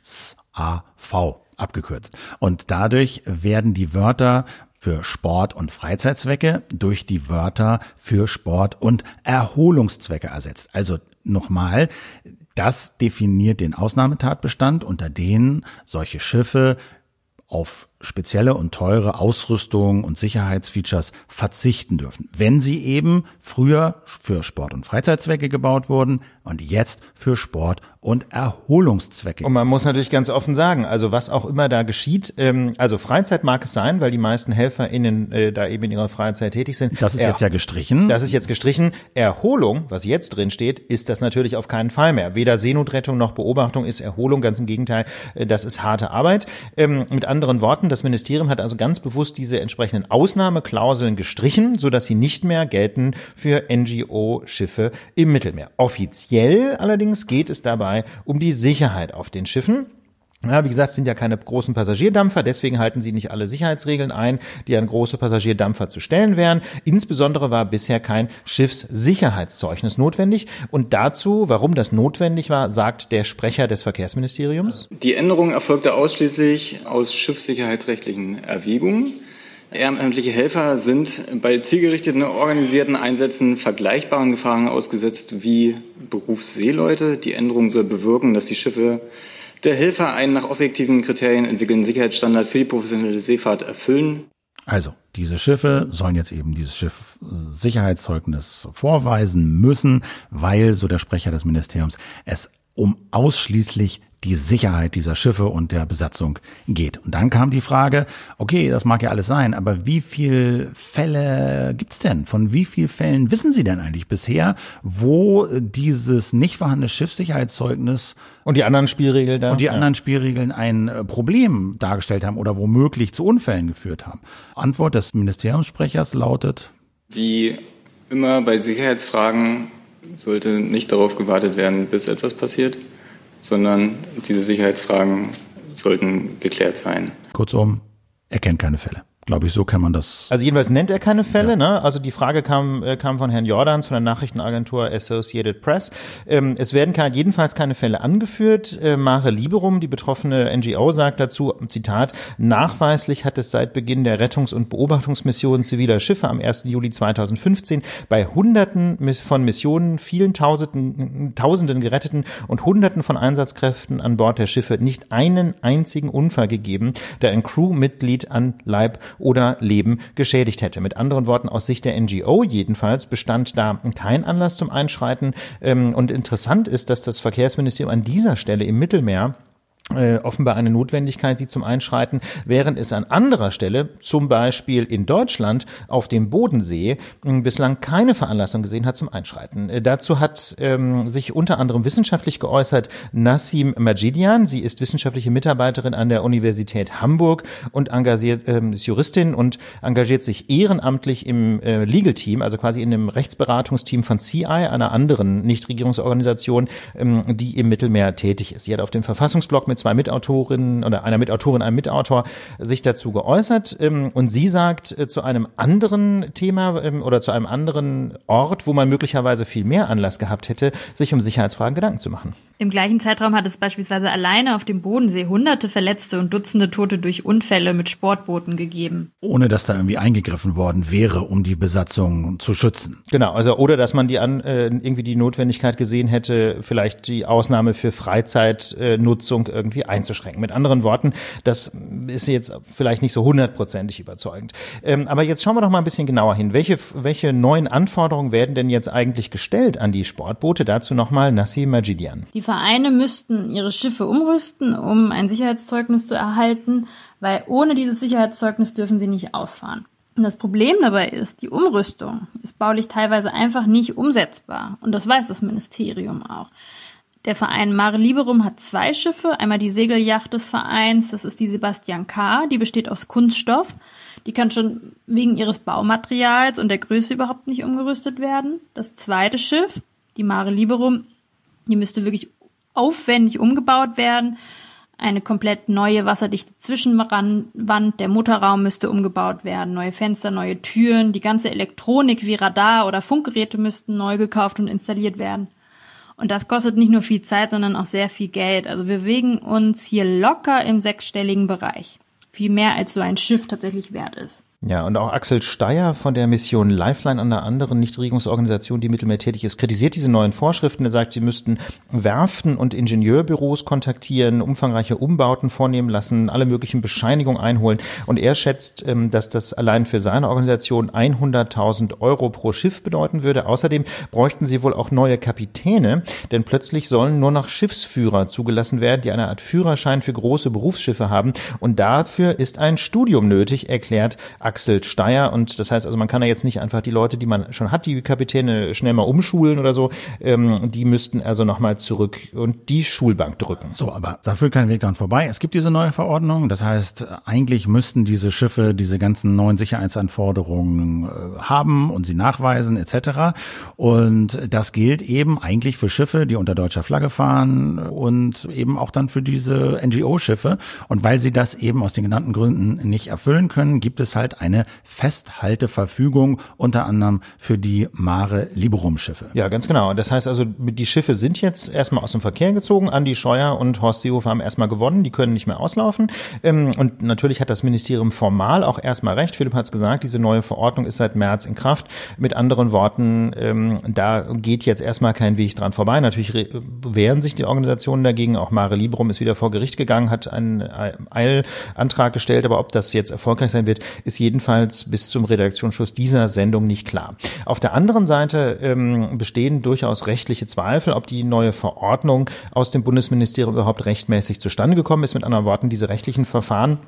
[SPEAKER 1] SAV abgekürzt. Und dadurch werden die Wörter für Sport- und Freizeitzwecke durch die Wörter für Sport- und Erholungszwecke ersetzt. Also nochmal, das definiert den Ausnahmetatbestand, unter denen solche Schiffe auf spezielle und teure Ausrüstung und Sicherheitsfeatures verzichten dürfen, wenn sie eben früher für Sport- und Freizeitzwecke gebaut wurden und jetzt für Sport- und Erholungszwecke.
[SPEAKER 2] Und man muss natürlich ganz offen sagen, also was auch immer da geschieht, ähm, also Freizeit mag es sein, weil die meisten HelferInnen äh, da eben in ihrer Freizeit tätig sind.
[SPEAKER 1] Das ist er jetzt ja gestrichen.
[SPEAKER 2] Das ist jetzt gestrichen. Erholung, was jetzt drin steht, ist das natürlich auf keinen Fall mehr. Weder Seenotrettung noch Beobachtung ist Erholung, ganz im Gegenteil, äh, das ist harte Arbeit. Ähm, mit anderen Worten, das Ministerium hat also ganz bewusst diese entsprechenden Ausnahmeklauseln gestrichen, so dass sie nicht mehr gelten für NGO-Schiffe im Mittelmeer. Offiziell allerdings geht es dabei um die Sicherheit auf den Schiffen. Ja, wie gesagt, sind ja keine großen Passagierdampfer, deswegen halten sie nicht alle Sicherheitsregeln ein, die an große Passagierdampfer zu stellen wären. Insbesondere war bisher kein Schiffssicherheitszeugnis notwendig. Und dazu, warum das notwendig war, sagt der Sprecher des Verkehrsministeriums.
[SPEAKER 4] Die Änderung erfolgte ausschließlich aus schiffssicherheitsrechtlichen Erwägungen. Ehrenamtliche Helfer sind bei zielgerichteten organisierten Einsätzen vergleichbaren Gefahren ausgesetzt wie Berufsseeleute. Die Änderung soll bewirken, dass die Schiffe der Helfer einen nach objektiven Kriterien entwickelten Sicherheitsstandard für die professionelle Seefahrt erfüllen.
[SPEAKER 1] Also, diese Schiffe sollen jetzt eben dieses Schiff äh, Sicherheitszeugnis vorweisen müssen, weil, so der Sprecher des Ministeriums, es um ausschließlich die Sicherheit dieser Schiffe und der Besatzung geht. Und dann kam die Frage, okay, das mag ja alles sein, aber wie viel Fälle gibt's denn? Von wie vielen Fällen wissen Sie denn eigentlich bisher, wo dieses nicht vorhandene Schiffssicherheitszeugnis
[SPEAKER 2] und die anderen Spielregeln da?
[SPEAKER 1] Und die anderen Spielregeln ein äh, Problem dargestellt haben oder womöglich zu Unfällen geführt haben. Antwort des Ministeriumssprechers lautet,
[SPEAKER 4] wie immer bei Sicherheitsfragen sollte nicht darauf gewartet werden, bis etwas passiert, sondern diese Sicherheitsfragen sollten geklärt sein.
[SPEAKER 1] Kurzum, er kennt keine Fälle. Glaube ich, so kann man das.
[SPEAKER 2] Also jedenfalls nennt er keine Fälle. Ja. Ne? Also die Frage kam, äh, kam von Herrn Jordans von der Nachrichtenagentur Associated Press. Ähm, es werden kein, jedenfalls keine Fälle angeführt. Äh, Mare Liberum, die betroffene NGO, sagt dazu, Zitat, nachweislich hat es seit Beginn der Rettungs- und Beobachtungsmission ziviler Schiffe am 1. Juli 2015 bei Hunderten von Missionen, vielen Tausenden, Tausenden Geretteten und Hunderten von Einsatzkräften an Bord der Schiffe nicht einen einzigen Unfall gegeben, der ein Crewmitglied an Leib oder Leben geschädigt hätte. Mit anderen Worten, aus Sicht der NGO jedenfalls bestand da kein Anlass zum Einschreiten. Ähm, und interessant ist, dass das Verkehrsministerium an dieser Stelle im Mittelmeer äh, offenbar eine Notwendigkeit sie zum Einschreiten, während es an anderer Stelle, zum Beispiel in Deutschland auf dem Bodensee, bislang keine Veranlassung gesehen hat zum Einschreiten. Äh, dazu hat ähm, sich unter anderem wissenschaftlich geäußert Nassim Majidian. Sie ist wissenschaftliche Mitarbeiterin an der Universität Hamburg und engagiert, ähm, ist Juristin und engagiert sich ehrenamtlich im äh, Legal Team, also quasi in dem Rechtsberatungsteam von CI, einer anderen Nichtregierungsorganisation, ähm, die im Mittelmeer tätig ist. Sie hat auf dem Verfassungsblog mit mit zwei Mitautorinnen oder einer Mitautorin, einem Mitautor sich dazu geäußert ähm, und sie sagt äh, zu einem anderen Thema ähm, oder zu einem anderen Ort, wo man möglicherweise viel mehr Anlass gehabt hätte, sich um Sicherheitsfragen Gedanken zu machen.
[SPEAKER 5] Im gleichen Zeitraum hat es beispielsweise alleine auf dem Bodensee hunderte Verletzte und Dutzende Tote durch Unfälle mit Sportbooten gegeben.
[SPEAKER 1] Ohne dass da irgendwie eingegriffen worden wäre, um die Besatzung zu schützen.
[SPEAKER 2] Genau, also oder dass man die an äh, irgendwie die Notwendigkeit gesehen hätte, vielleicht die Ausnahme für Freizeitnutzung äh, irgendwie einzuschränken. Mit anderen Worten, das ist jetzt vielleicht nicht so hundertprozentig überzeugend. Ähm, aber jetzt schauen wir doch mal ein bisschen genauer hin. Welche, welche neuen Anforderungen werden denn jetzt eigentlich gestellt an die Sportboote? Dazu nochmal Nassim Majidian.
[SPEAKER 5] Die Vereine müssten ihre Schiffe umrüsten, um ein Sicherheitszeugnis zu erhalten, weil ohne dieses Sicherheitszeugnis dürfen sie nicht ausfahren. Und das Problem dabei ist, die Umrüstung ist baulich teilweise einfach nicht umsetzbar. Und das weiß das Ministerium auch. Der Verein Mare Liberum hat zwei Schiffe. Einmal die Segelyacht des Vereins, das ist die Sebastian K., die besteht aus Kunststoff. Die kann schon wegen ihres Baumaterials und der Größe überhaupt nicht umgerüstet werden. Das zweite Schiff, die Mare Liberum, die müsste wirklich aufwendig umgebaut werden. Eine komplett neue wasserdichte Zwischenwand, der Motorraum müsste umgebaut werden, neue Fenster, neue Türen, die ganze Elektronik wie Radar oder Funkgeräte müssten neu gekauft und installiert werden. Und das kostet nicht nur viel Zeit, sondern auch sehr viel Geld. Also wir bewegen uns hier locker im sechsstelligen Bereich. Viel mehr als so ein Schiff tatsächlich wert ist.
[SPEAKER 2] Ja, und auch Axel Steyer von der Mission Lifeline, einer anderen Nichtregierungsorganisation, die Mittelmeer tätig ist, kritisiert diese neuen Vorschriften. Er sagt, sie müssten Werften und Ingenieurbüros kontaktieren, umfangreiche Umbauten vornehmen lassen, alle möglichen Bescheinigungen einholen. Und er schätzt, ähm, dass das allein für seine Organisation 100.000 Euro pro Schiff bedeuten würde. Außerdem bräuchten sie wohl auch neue Kapitäne, denn plötzlich sollen nur noch Schiffsführer zugelassen werden, die eine Art Führerschein für große Berufsschiffe haben. Und dafür ist ein Studium nötig, erklärt Axel Steyer. Und das heißt also, man kann ja jetzt nicht einfach die Leute, die man schon hat, die Kapitäne schnell mal umschulen oder so. Ähm, die müssten also nochmal zurück und die Schulbank drücken.
[SPEAKER 1] So, aber da führt kein Weg dran vorbei. Es gibt diese neue Verordnung. Das heißt, eigentlich müssten diese Schiffe diese ganzen neuen Sicherheitsanforderungen äh, haben und sie nachweisen etc. Und das gilt eben eigentlich für Schiffe, die unter deutscher Flagge fahren und eben auch dann für diese NGO-Schiffe. Und weil sie das eben aus den genannten Gründen nicht erfüllen können, gibt es halt eine Festhalteverfügung, unter anderem für die Mare Liberum Schiffe.
[SPEAKER 2] Ja, ganz genau. Das heißt also, die Schiffe sind jetzt erstmal aus dem Verkehr gezogen. Andi Scheuer und Horst Seehofer haben erstmal gewonnen. Die können nicht mehr auslaufen. Ähm, und natürlich hat das Ministerium formal auch erstmal recht. Philipp hat es gesagt, diese neue Verordnung ist seit März in Kraft. Mit anderen Worten, ähm, da geht jetzt erstmal kein Weg dran vorbei. Natürlich wehren sich die Organisationen dagegen. Auch Mare Liberum ist wieder vor Gericht gegangen, hat einen Eilantrag gestellt. Aber ob das jetzt erfolgreich sein wird, ist jedenfalls bis zum Redaktionsschluss dieser Sendung nicht klar. Auf der anderen Seite ähm, bestehen durchaus rechtliche Zweifel, ob die neue Verordnung aus dem Bundesministerium überhaupt rechtmäßig zustande gekommen ist. Mit anderen Worten, diese rechtlichen Verfahren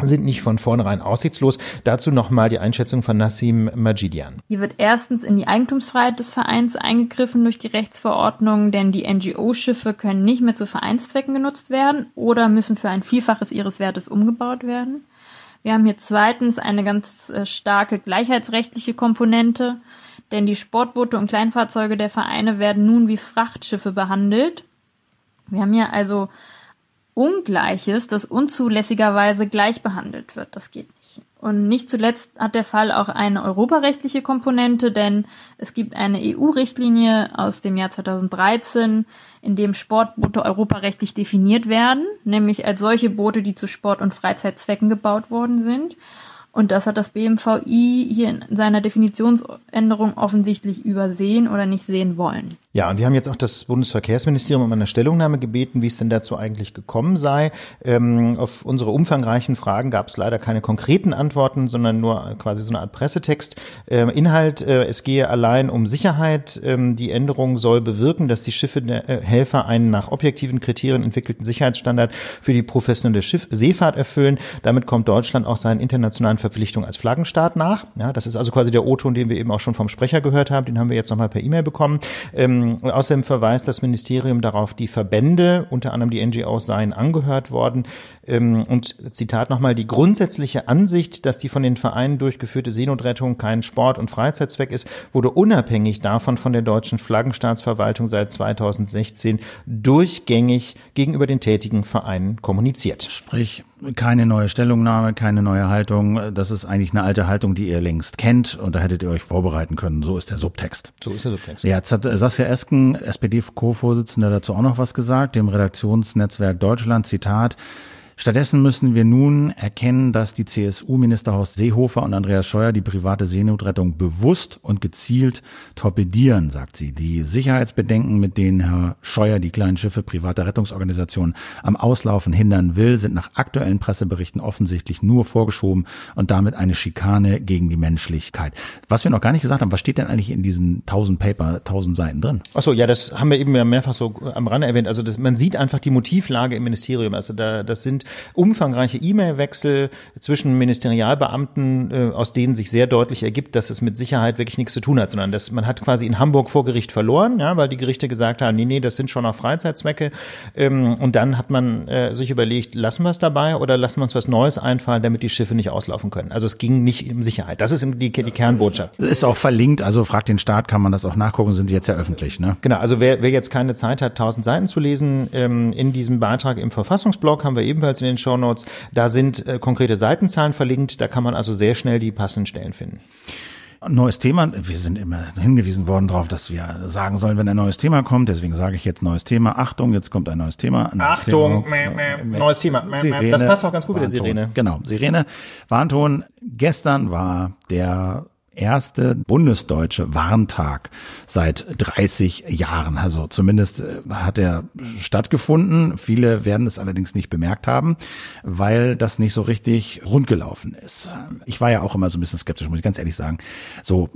[SPEAKER 2] sind nicht von vornherein aussichtslos. Dazu nochmal die Einschätzung von Nassim Majidian.
[SPEAKER 5] Hier wird erstens in die Eigentumsfreiheit des Vereins eingegriffen durch die Rechtsverordnung, denn die NGO-Schiffe können nicht mehr zu Vereinszwecken genutzt werden oder müssen für ein Vielfaches ihres Wertes umgebaut werden. Wir haben hier zweitens eine ganz äh, starke gleichheitsrechtliche Komponente, denn die Sportboote und Kleinfahrzeuge der Vereine werden nun wie Frachtschiffe behandelt. Wir haben hier also Ungleiches, das unzulässigerweise gleich behandelt wird. Das geht nicht. Und nicht zuletzt hat der Fall auch eine europarechtliche Komponente, denn es gibt eine EU-Richtlinie aus dem Jahr 2013, in dem Sportboote europarechtlich definiert werden, nämlich als solche Boote, die zu Sport- und Freizeitzwecken gebaut worden sind. Und das hat das BMVI hier in seiner Definitionsänderung offensichtlich übersehen oder nicht sehen wollen.
[SPEAKER 2] Ja, und wir haben jetzt auch das Bundesverkehrsministerium um eine Stellungnahme gebeten, wie es denn dazu eigentlich gekommen sei. Ähm, auf unsere umfangreichen Fragen gab es leider keine konkreten Antworten, sondern nur quasi so eine Art Pressetext. Ähm, Inhalt, äh, es gehe allein um Sicherheit. Ähm, die Änderung soll bewirken, dass die Schiffe der äh, Helfer einen nach objektiven Kriterien entwickelten Sicherheitsstandard für die professionelle Schiff Seefahrt erfüllen. Damit kommt Deutschland auch seinen internationalen Verpflichtungen als Flaggenstaat nach. Ja, das ist also quasi der O-Ton, den wir eben auch schon vom Sprecher gehört haben. Den haben wir jetzt nochmal per E-Mail bekommen. Ähm, außerdem verweist das Ministerium darauf, die Verbände, unter anderem die NGOs, seien angehört worden. Ähm, und Zitat nochmal, die grundsätzliche Ansicht, dass die von den Vereinen durchgeführte Seenotrettung kein Sport- und Freizeitzweck ist, wurde unabhängig davon von der deutschen Flaggenstaatsverwaltung seit 2016 durchgängig gegenüber den tätigen Vereinen kommuniziert.
[SPEAKER 1] Sprich, keine neue Stellungnahme, keine neue Haltung. Das ist eigentlich eine alte Haltung, die ihr längst kennt und da hättet ihr euch vorbereiten können. So ist der Subtext.
[SPEAKER 2] So ist der Subtext.
[SPEAKER 1] Ja, jetzt hat Saskia Esken, SPD-Co-Vorsitzender, dazu auch noch was gesagt, dem Redaktionsnetzwerk Deutschland, Zitat, Stattdessen müssen wir nun erkennen, dass die CSU-Minister Horst Seehofer und Andreas Scheuer die private Seenotrettung bewusst und gezielt torpedieren, sagt sie. Die Sicherheitsbedenken, mit denen Herr Scheuer die kleinen Schiffe privater Rettungsorganisationen am Auslaufen hindern will, sind nach aktuellen Presseberichten offensichtlich nur vorgeschoben und damit eine Schikane gegen die Menschlichkeit. Was wir noch gar nicht gesagt haben, was steht denn eigentlich in diesen 1000 Paper, 1000 Seiten drin?
[SPEAKER 2] Ach so, ja, das haben wir eben ja mehrfach so am Rande erwähnt. Also das, man sieht einfach die Motivlage im Ministerium. Also da, das sind umfangreiche E-Mail-Wechsel zwischen Ministerialbeamten, äh, aus denen sich sehr deutlich ergibt, dass es mit Sicherheit wirklich nichts zu tun hat, sondern dass man hat quasi in Hamburg vor Gericht verloren, ja, weil die Gerichte gesagt haben, nee, nee, das sind schon noch Freizeitzwecke. Ähm, und dann hat man äh, sich überlegt, lassen wir es dabei oder lassen wir uns was Neues einfallen, damit die Schiffe nicht auslaufen können. Also es ging nicht um Sicherheit. Das ist die, die Kernbotschaft.
[SPEAKER 1] Ist auch verlinkt, also fragt den Staat, kann man das auch nachgucken, sind jetzt ja öffentlich, ne?
[SPEAKER 2] Genau, also wer, wer jetzt keine Zeit hat, tausend Seiten zu lesen, ähm, in diesem Beitrag im Verfassungsblog haben wir ebenfalls in den Shownotes. Da sind äh, konkrete Seitenzahlen verlinkt. Da kann man also sehr schnell die passenden Stellen finden.
[SPEAKER 1] Neues Thema. Wir sind immer hingewiesen worden darauf, dass wir sagen sollen, wenn ein neues Thema kommt. Deswegen sage ich jetzt neues Thema. Achtung, jetzt kommt ein neues Thema.
[SPEAKER 2] Neues Achtung, Thema. Mäh, mäh, neues Thema. Mäh, das passt auch ganz gut Warnton. mit der Sirene.
[SPEAKER 1] Genau, Sirene. Warnton. Gestern war der erste bundesdeutsche Warntag seit 30 Jahren. Also zumindest äh, hat er stattgefunden. Viele werden es allerdings nicht bemerkt haben, weil das nicht so richtig rundgelaufen ist. Ich war ja auch immer so ein bisschen skeptisch, muss ich ganz ehrlich sagen. So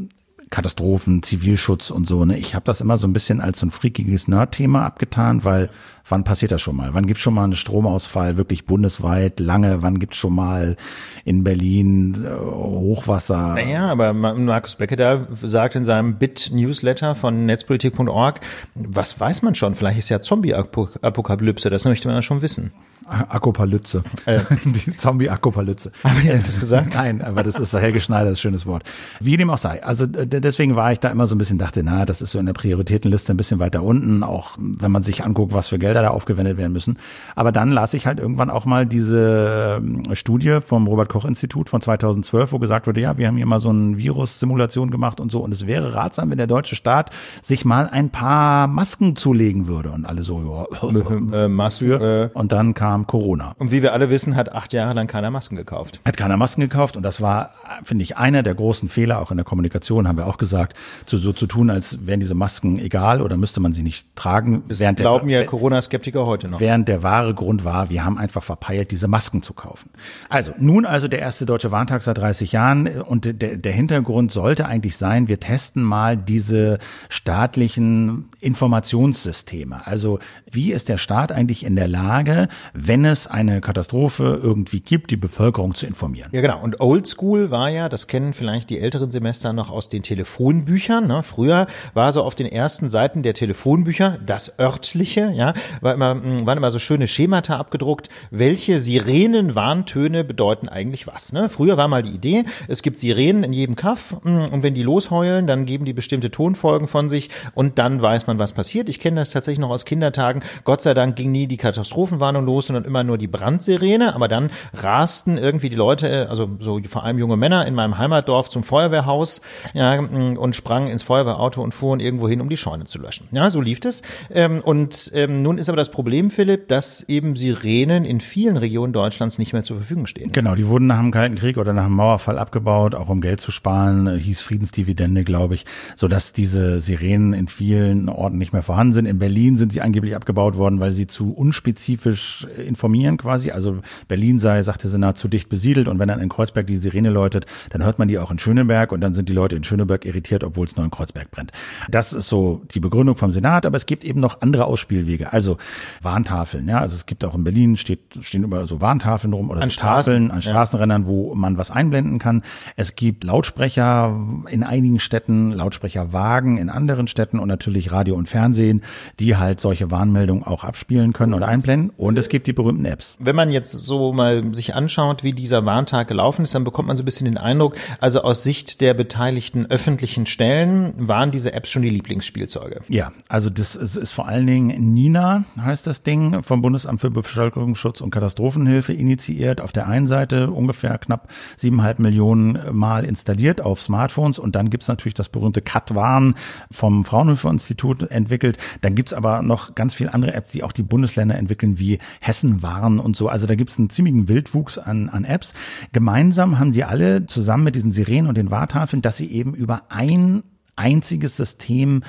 [SPEAKER 1] Katastrophen, Zivilschutz und so. Ne? Ich habe das immer so ein bisschen als so ein freakiges Nerd-Thema abgetan, weil wann passiert das schon mal? Wann gibt's schon mal einen Stromausfall wirklich bundesweit lange? Wann gibt's schon mal in Berlin äh, Hochwasser?
[SPEAKER 2] Naja, aber Markus Becke da sagt in seinem Bit-Newsletter von netzpolitik.org, was weiß man schon? Vielleicht ist ja Zombie-Apokalypse, das möchte man ja schon wissen.
[SPEAKER 1] Akopalypse. Äh. <laughs> Die Zombie-Akopalypse.
[SPEAKER 2] Haben wir das gesagt? <laughs>
[SPEAKER 1] Nein, aber das ist Helge Schneider, das schönes Wort. Wie dem auch sei. Also deswegen war ich da immer so ein bisschen, dachte, na, das ist so in der Prioritätenliste ein bisschen weiter unten, auch wenn man sich anguckt, was für Gelder da aufgewendet werden müssen. Aber dann las ich halt irgendwann auch mal diese ähm, Studie vom Robert-Koch-Institut von 2012, wo gesagt wurde, ja, wir haben hier mal so eine Virus-Simulation gemacht und so. Und es wäre ratsam, wenn der deutsche Staat sich mal ein paar Masken zulegen würde. Und alle so, ja,
[SPEAKER 2] äh, Masken.
[SPEAKER 1] Und dann kam kam Corona.
[SPEAKER 2] Und wie wir alle wissen, hat acht Jahre lang keiner Masken gekauft.
[SPEAKER 1] Hat keiner Masken gekauft und das war, finde ich, einer der großen Fehler, auch in der Kommunikation haben wir auch gesagt, zu, so zu tun, als wären diese Masken egal oder müsste man sie nicht tragen.
[SPEAKER 2] Das während glauben der, ja Corona-Skeptiker heute noch.
[SPEAKER 1] Während der wahre Grund war, wir haben einfach verpeilt, diese Masken zu kaufen. Also, nun also der erste Deutsche Warntag seit 30 Jahren und der, der Hintergrund sollte eigentlich sein, wir testen mal diese staatlichen Informationssysteme. Also, wie ist der Staat eigentlich in der Lage, wenn es eine Katastrophe irgendwie gibt, die Bevölkerung zu informieren?
[SPEAKER 2] Ja, genau. Und Oldschool war ja, das kennen vielleicht die älteren Semester noch aus den Telefonbüchern. Ne? Früher war so auf den ersten Seiten der Telefonbücher das örtliche, ja, war immer, hm, waren immer so schöne Schemata abgedruckt, welche Sirenenwarntöne bedeuten eigentlich was. Ne? Früher war mal die Idee, es gibt Sirenen in jedem Kaff hm, und wenn die losheulen, dann geben die bestimmte Tonfolgen von sich und dann weiß man, was passiert. Ich kenne das tatsächlich noch aus Kindertagen. Gott sei Dank ging nie die Katastrophenwarnung los, sondern immer nur die Brandsirene, aber dann rasten irgendwie die Leute, also so vor allem junge Männer in meinem Heimatdorf zum Feuerwehrhaus ja, hm, und sprangen ins Feuerwehrauto und fuhren irgendwo hin, um die Scheune zu löschen. Ja, so lief es. Ähm, und ähm, nun ist aber das Problem, Philipp, dass eben Sirenen in vielen Regionen Deutschlands nicht mehr zur Verfügung stehen.
[SPEAKER 1] Genau, die wurden nach dem Kalten Krieg oder nach dem Mauerfall abgebaut, auch um Geld zu sparen, äh, hieß Friedensdividende, glaube ich, so dass diese Sirenen in vielen Orten nicht mehr vorhanden sind. In Berlin sind sie angeblich abgebaut worden, weil sie zu unspezifisch äh, informieren quasi. Also Berlin sei, sagt der Senat, zu dicht besiedelt und wenn dann in Kreuzberg die Sirene läutet, dann hört man die auch in Schöneberg und dann sind die Leute in Schöneberg irritiert, obwohl es nur in Kreuzberg brennt. Das ist so die Begründung vom Senat, aber es gibt eben noch andere Ausspielwege. Also Warntafeln, ja, also es gibt auch in Berlin steht, stehen über so Warntafeln rum oder
[SPEAKER 2] an
[SPEAKER 1] so
[SPEAKER 2] Tafeln
[SPEAKER 1] an Straßenrändern, ja. wo man was einblenden kann. Es gibt Lautsprecher in einigen Städten, Lautsprecherwagen in anderen Städten und natürlich Radio und Fernsehen, die halt solche Warnmeldungen auch abspielen können oder einblenden. Und es gibt die berühmten Apps.
[SPEAKER 2] Wenn man jetzt so mal sich anschaut, wie dieser Warntag gelaufen ist, dann bekommt man so ein bisschen den Eindruck, also aus Sicht der beteiligten öffentlichen Stellen waren diese Apps schon die Lieblingsspielzeuge.
[SPEAKER 1] Ja, also das ist vor allen Dingen Nina, heißt das Ding, vom Bundesamt für Bevölkerungsschutz und Katastrophenhilfe initiiert. Auf der einen Seite ungefähr knapp siebeneinhalb Millionen Mal installiert auf Smartphones und dann gibt's natürlich das berühmte Katwarn vom Fraunhofer Institut entwickelt. Dann gibt's aber noch ganz viele andere Apps, die auch die Bundesländer entwickeln, wie Hessen Warn und so. Also da gibt's einen ziemlichen Wildwuchs an, an Apps. Gemeinsam haben sie alle zusammen mit diesen Sirenen und den Wartafeln, dass sie eben über ein einziges System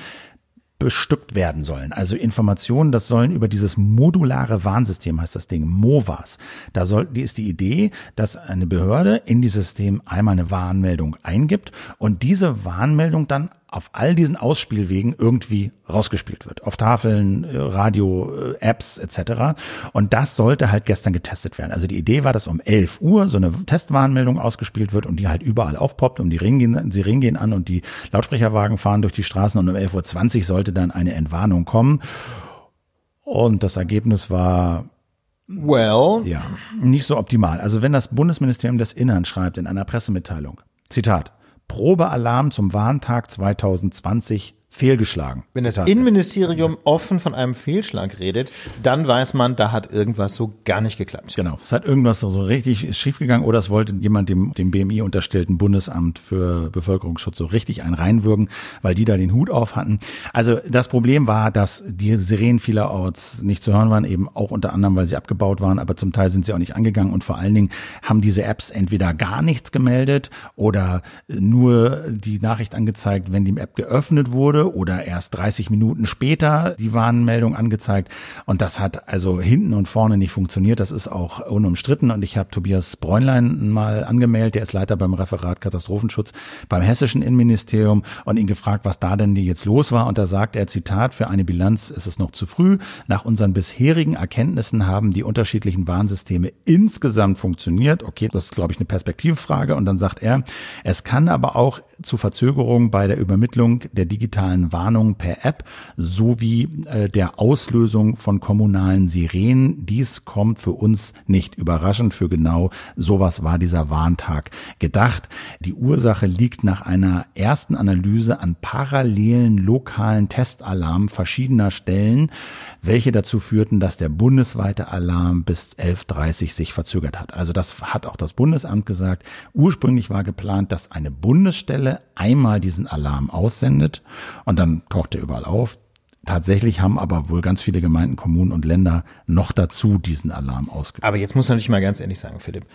[SPEAKER 1] bestückt werden sollen. Also Informationen, das sollen über dieses modulare Warnsystem, heißt das Ding, MOVAS. Da soll, die ist die Idee, dass eine Behörde in dieses System einmal eine Warnmeldung eingibt und diese Warnmeldung dann auf all diesen Ausspielwegen irgendwie rausgespielt wird. Auf Tafeln, äh, Radio, äh, Apps etc. Und das sollte halt gestern getestet werden. Also die Idee war, dass um 11 Uhr so eine Testwarnmeldung ausgespielt wird und die halt überall aufpoppt und die Ringen gehen, sie Ringen gehen an und die Lautsprecherwagen fahren durch die Straßen und um 11.20 Uhr sollte dann eine Entwarnung kommen. Und das Ergebnis war
[SPEAKER 2] Well.
[SPEAKER 1] Ja, nicht so optimal. Also wenn das Bundesministerium des Innern schreibt in einer Pressemitteilung, Zitat, Probealarm zum Warntag 2020 fehlgeschlagen.
[SPEAKER 2] Wenn das Innenministerium offen von einem Fehlschlag redet, dann weiß man, da hat irgendwas so gar nicht geklappt.
[SPEAKER 1] Genau, es hat irgendwas so richtig schiefgegangen oder es wollte jemand dem, dem BMI unterstellten Bundesamt für Bevölkerungsschutz so richtig einen reinwürgen, weil die da den Hut auf hatten. Also das Problem war, dass die Sirenen vielerorts nicht zu hören waren, eben auch unter anderem, weil sie abgebaut waren, aber zum Teil sind sie auch nicht angegangen und vor allen Dingen haben diese Apps entweder gar nichts gemeldet oder nur die Nachricht angezeigt, wenn die App geöffnet wurde oder erst 30 Minuten später die Warnmeldung angezeigt. Und das hat also hinten und vorne nicht funktioniert. Das ist auch unumstritten. Und ich habe Tobias Bräunlein mal angemeldet. Der ist Leiter beim Referat Katastrophenschutz beim hessischen Innenministerium und ihn gefragt, was da denn jetzt los war. Und da sagt er, Zitat, für eine Bilanz ist es noch zu früh. Nach unseren bisherigen Erkenntnissen haben die unterschiedlichen Warnsysteme insgesamt funktioniert. Okay, das ist, glaube ich, eine Perspektivfrage. Und dann sagt er, es kann aber auch zu Verzögerungen bei der Übermittlung der digitalen kommunalen Warnungen per App sowie äh, der Auslösung von kommunalen Sirenen. Dies kommt für uns nicht überraschend. Für genau sowas war dieser Warntag gedacht. Die Ursache liegt nach einer ersten Analyse an parallelen lokalen Testalarmen verschiedener Stellen, welche dazu führten, dass der bundesweite Alarm bis 11.30 sich verzögert hat. Also das hat auch das Bundesamt gesagt. Ursprünglich war geplant, dass eine Bundesstelle einmal diesen Alarm aussendet und dann taucht er überall auf. Tatsächlich haben aber wohl ganz viele Gemeinden, Kommunen und Länder noch dazu diesen Alarm ausgelöst.
[SPEAKER 2] Aber jetzt muss man natürlich mal ganz ehrlich sagen, Philipp,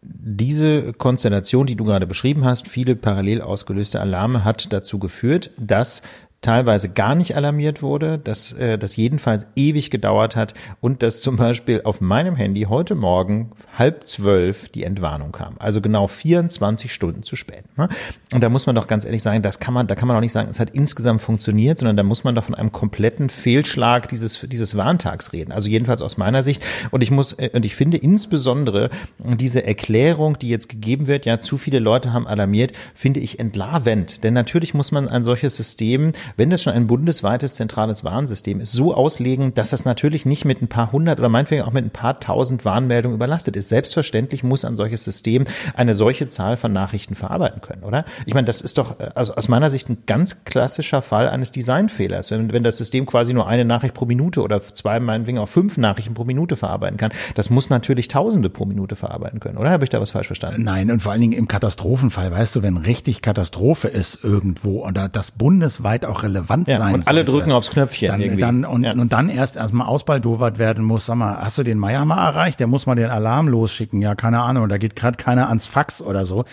[SPEAKER 2] diese Konstellation, die du gerade beschrieben hast, viele parallel ausgelöste Alarme, hat dazu geführt, dass teilweise gar nicht alarmiert wurde, dass äh, das jedenfalls ewig gedauert hat und dass zum Beispiel auf meinem Handy heute Morgen halb zwölf die Entwarnung kam. Also genau 24 Stunden zu spät. Ne? Und da muss man doch ganz ehrlich sagen, das kann man, da kann man auch nicht sagen, es hat insgesamt funktioniert, sondern da muss man doch von einem kompletten Fehlschlag dieses, dieses Warntags reden. Also jedenfalls aus meiner Sicht. Und ich muss, äh, und ich finde insbesondere diese Erklärung, die jetzt gegeben wird, ja, zu viele Leute haben alarmiert, finde ich entlarvend. Denn natürlich muss man ein solches System wenn das schon ein bundesweites zentrales Warnsystem ist, so auslegen, dass das natürlich nicht mit ein paar hundert oder meinetwegen auch mit ein paar tausend Warnmeldungen überlastet ist. Selbstverständlich muss ein solches System eine solche Zahl von Nachrichten verarbeiten können, oder? Ich meine, das ist doch also aus meiner Sicht ein ganz klassischer Fall eines Designfehlers. Wenn, wenn das System quasi nur eine Nachricht pro Minute oder zwei, meinetwegen auch fünf Nachrichten pro Minute verarbeiten kann, das muss natürlich Tausende pro Minute verarbeiten können, oder? Habe ich da was falsch verstanden?
[SPEAKER 1] Nein, und vor allen Dingen im Katastrophenfall, weißt du, wenn richtig Katastrophe ist irgendwo oder das bundesweit auch relevant
[SPEAKER 2] ja,
[SPEAKER 1] sein
[SPEAKER 2] Und alle sollte, drücken aufs Knöpfchen
[SPEAKER 1] dann,
[SPEAKER 2] irgendwie.
[SPEAKER 1] Dann, und, ja. und dann erst erstmal ausbaldowert werden muss. Sag mal, hast du den Meier mal erreicht? Der muss mal den Alarm losschicken. Ja, keine Ahnung. Da geht gerade keiner ans Fax oder so.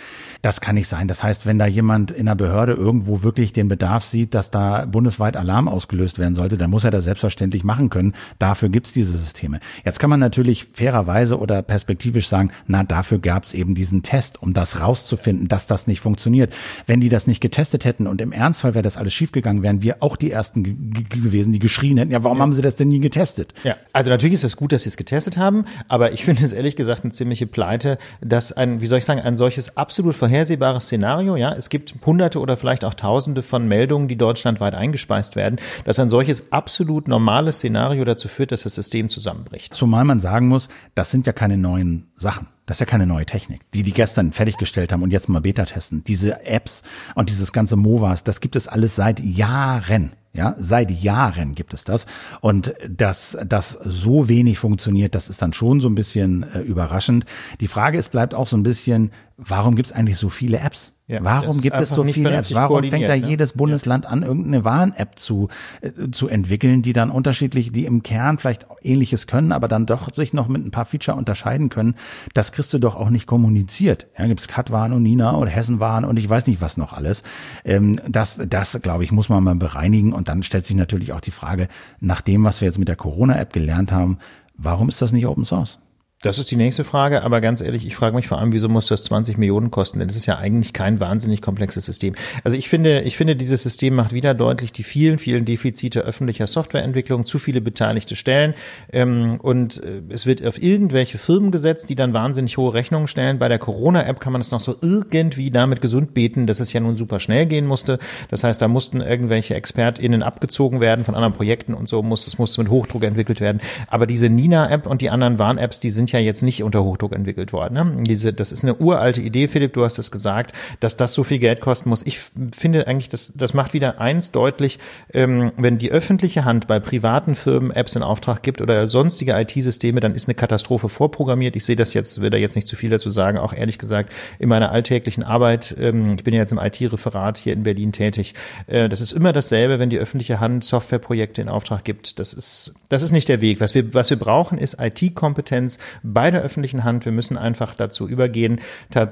[SPEAKER 1] Das kann nicht sein. Das heißt, wenn da jemand in der Behörde irgendwo wirklich den Bedarf sieht, dass da bundesweit Alarm ausgelöst werden sollte, dann muss er das selbstverständlich machen können. Dafür gibt's diese Systeme. Jetzt kann man natürlich fairerweise oder perspektivisch sagen, na, dafür gab's eben diesen Test, um das rauszufinden, dass das nicht funktioniert. Wenn die das nicht getestet hätten und im Ernstfall wäre das alles schiefgegangen, wären wir auch die Ersten gewesen, die geschrien hätten, ja, warum ja. haben sie das denn nie getestet?
[SPEAKER 2] Ja, also natürlich ist es gut, dass sie es getestet haben, aber ich finde es ehrlich gesagt eine ziemliche Pleite, dass ein, wie soll ich sagen, ein solches absolut vorhersehbares Szenario, ja, es gibt hunderte oder vielleicht auch tausende von Meldungen, die deutschlandweit eingespeist werden, dass ein solches absolut normales Szenario dazu führt, dass das System zusammenbricht.
[SPEAKER 1] Zumal man sagen muss, das sind ja keine neuen Sachen. Das ist ja keine neue Technik, die die gestern fertiggestellt haben und jetzt mal Beta testen. Diese Apps und dieses ganze MOVAs, das gibt es alles seit Jahren. Ja, seit Jahren gibt es das. Und dass das so wenig funktioniert, das ist dann schon so ein bisschen äh, überraschend. Die Frage ist, bleibt auch so ein bisschen, warum gibt es eigentlich so viele Apps? Ja, Warum gibt es so viele Apps? Warum fängt da ne? jedes Bundesland an, irgendeine Warn-App zu, äh, zu entwickeln, die dann unterschiedlich, die im Kern vielleicht ähnliches können, aber dann doch sich noch mit ein paar Feature unterscheiden können? Das kriegst du doch auch nicht kommuniziert. Ja, gibt es Katwarn und Nina oder Hessenwarn und ich weiß nicht was noch alles. Ähm, das, das, glaube ich, muss man mal bereinigen. Und dann stellt sich natürlich auch die Frage, nach dem, was wir jetzt mit der Corona-App gelernt haben, warum ist das nicht Open Source?
[SPEAKER 2] Das ist die nächste Frage, aber ganz ehrlich, ich frage mich vor allem, wieso muss das 20 Millionen kosten? Denn das ist ja eigentlich kein wahnsinnig komplexes System. Also ich finde, ich finde, dieses System macht wieder deutlich die vielen, vielen Defizite öffentlicher Softwareentwicklung, zu viele beteiligte Stellen ähm, und äh, es wird auf irgendwelche Firmen gesetzt, die dann wahnsinnig hohe Rechnungen stellen. Bei der Corona-App kann man es noch so irgendwie damit gesund beten, dass es ja nun super schnell gehen musste. Das heißt, da mussten irgendwelche ExpertInnen abgezogen werden von anderen Projekten und so muss, es musste mit Hochdruck entwickelt werden. Aber diese Nina-App und die anderen Warn-Apps, die sind sind ja jetzt nicht unter Hochdruck entwickelt worden. Ne? Diese, das ist eine uralte Idee, Philipp, du hast es gesagt, dass das so viel Geld kosten muss. Ich finde eigentlich, das, das macht wieder eins deutlich, ähm, wenn die öffentliche Hand bei privaten Firmen Apps in Auftrag gibt oder sonstige IT-Systeme, dann ist eine Katastrophe vorprogrammiert. Ich sehe das jetzt, will da jetzt nicht zu viel dazu sagen, auch ehrlich gesagt in meiner alltäglichen Arbeit, ähm, ich bin ja jetzt im IT-Referat hier in Berlin tätig, äh, das ist immer dasselbe, wenn die öffentliche Hand Softwareprojekte in Auftrag gibt. Das ist, das ist nicht der Weg. Was wir, was wir brauchen, ist IT-Kompetenz bei der öffentlichen Hand. Wir müssen einfach dazu übergehen,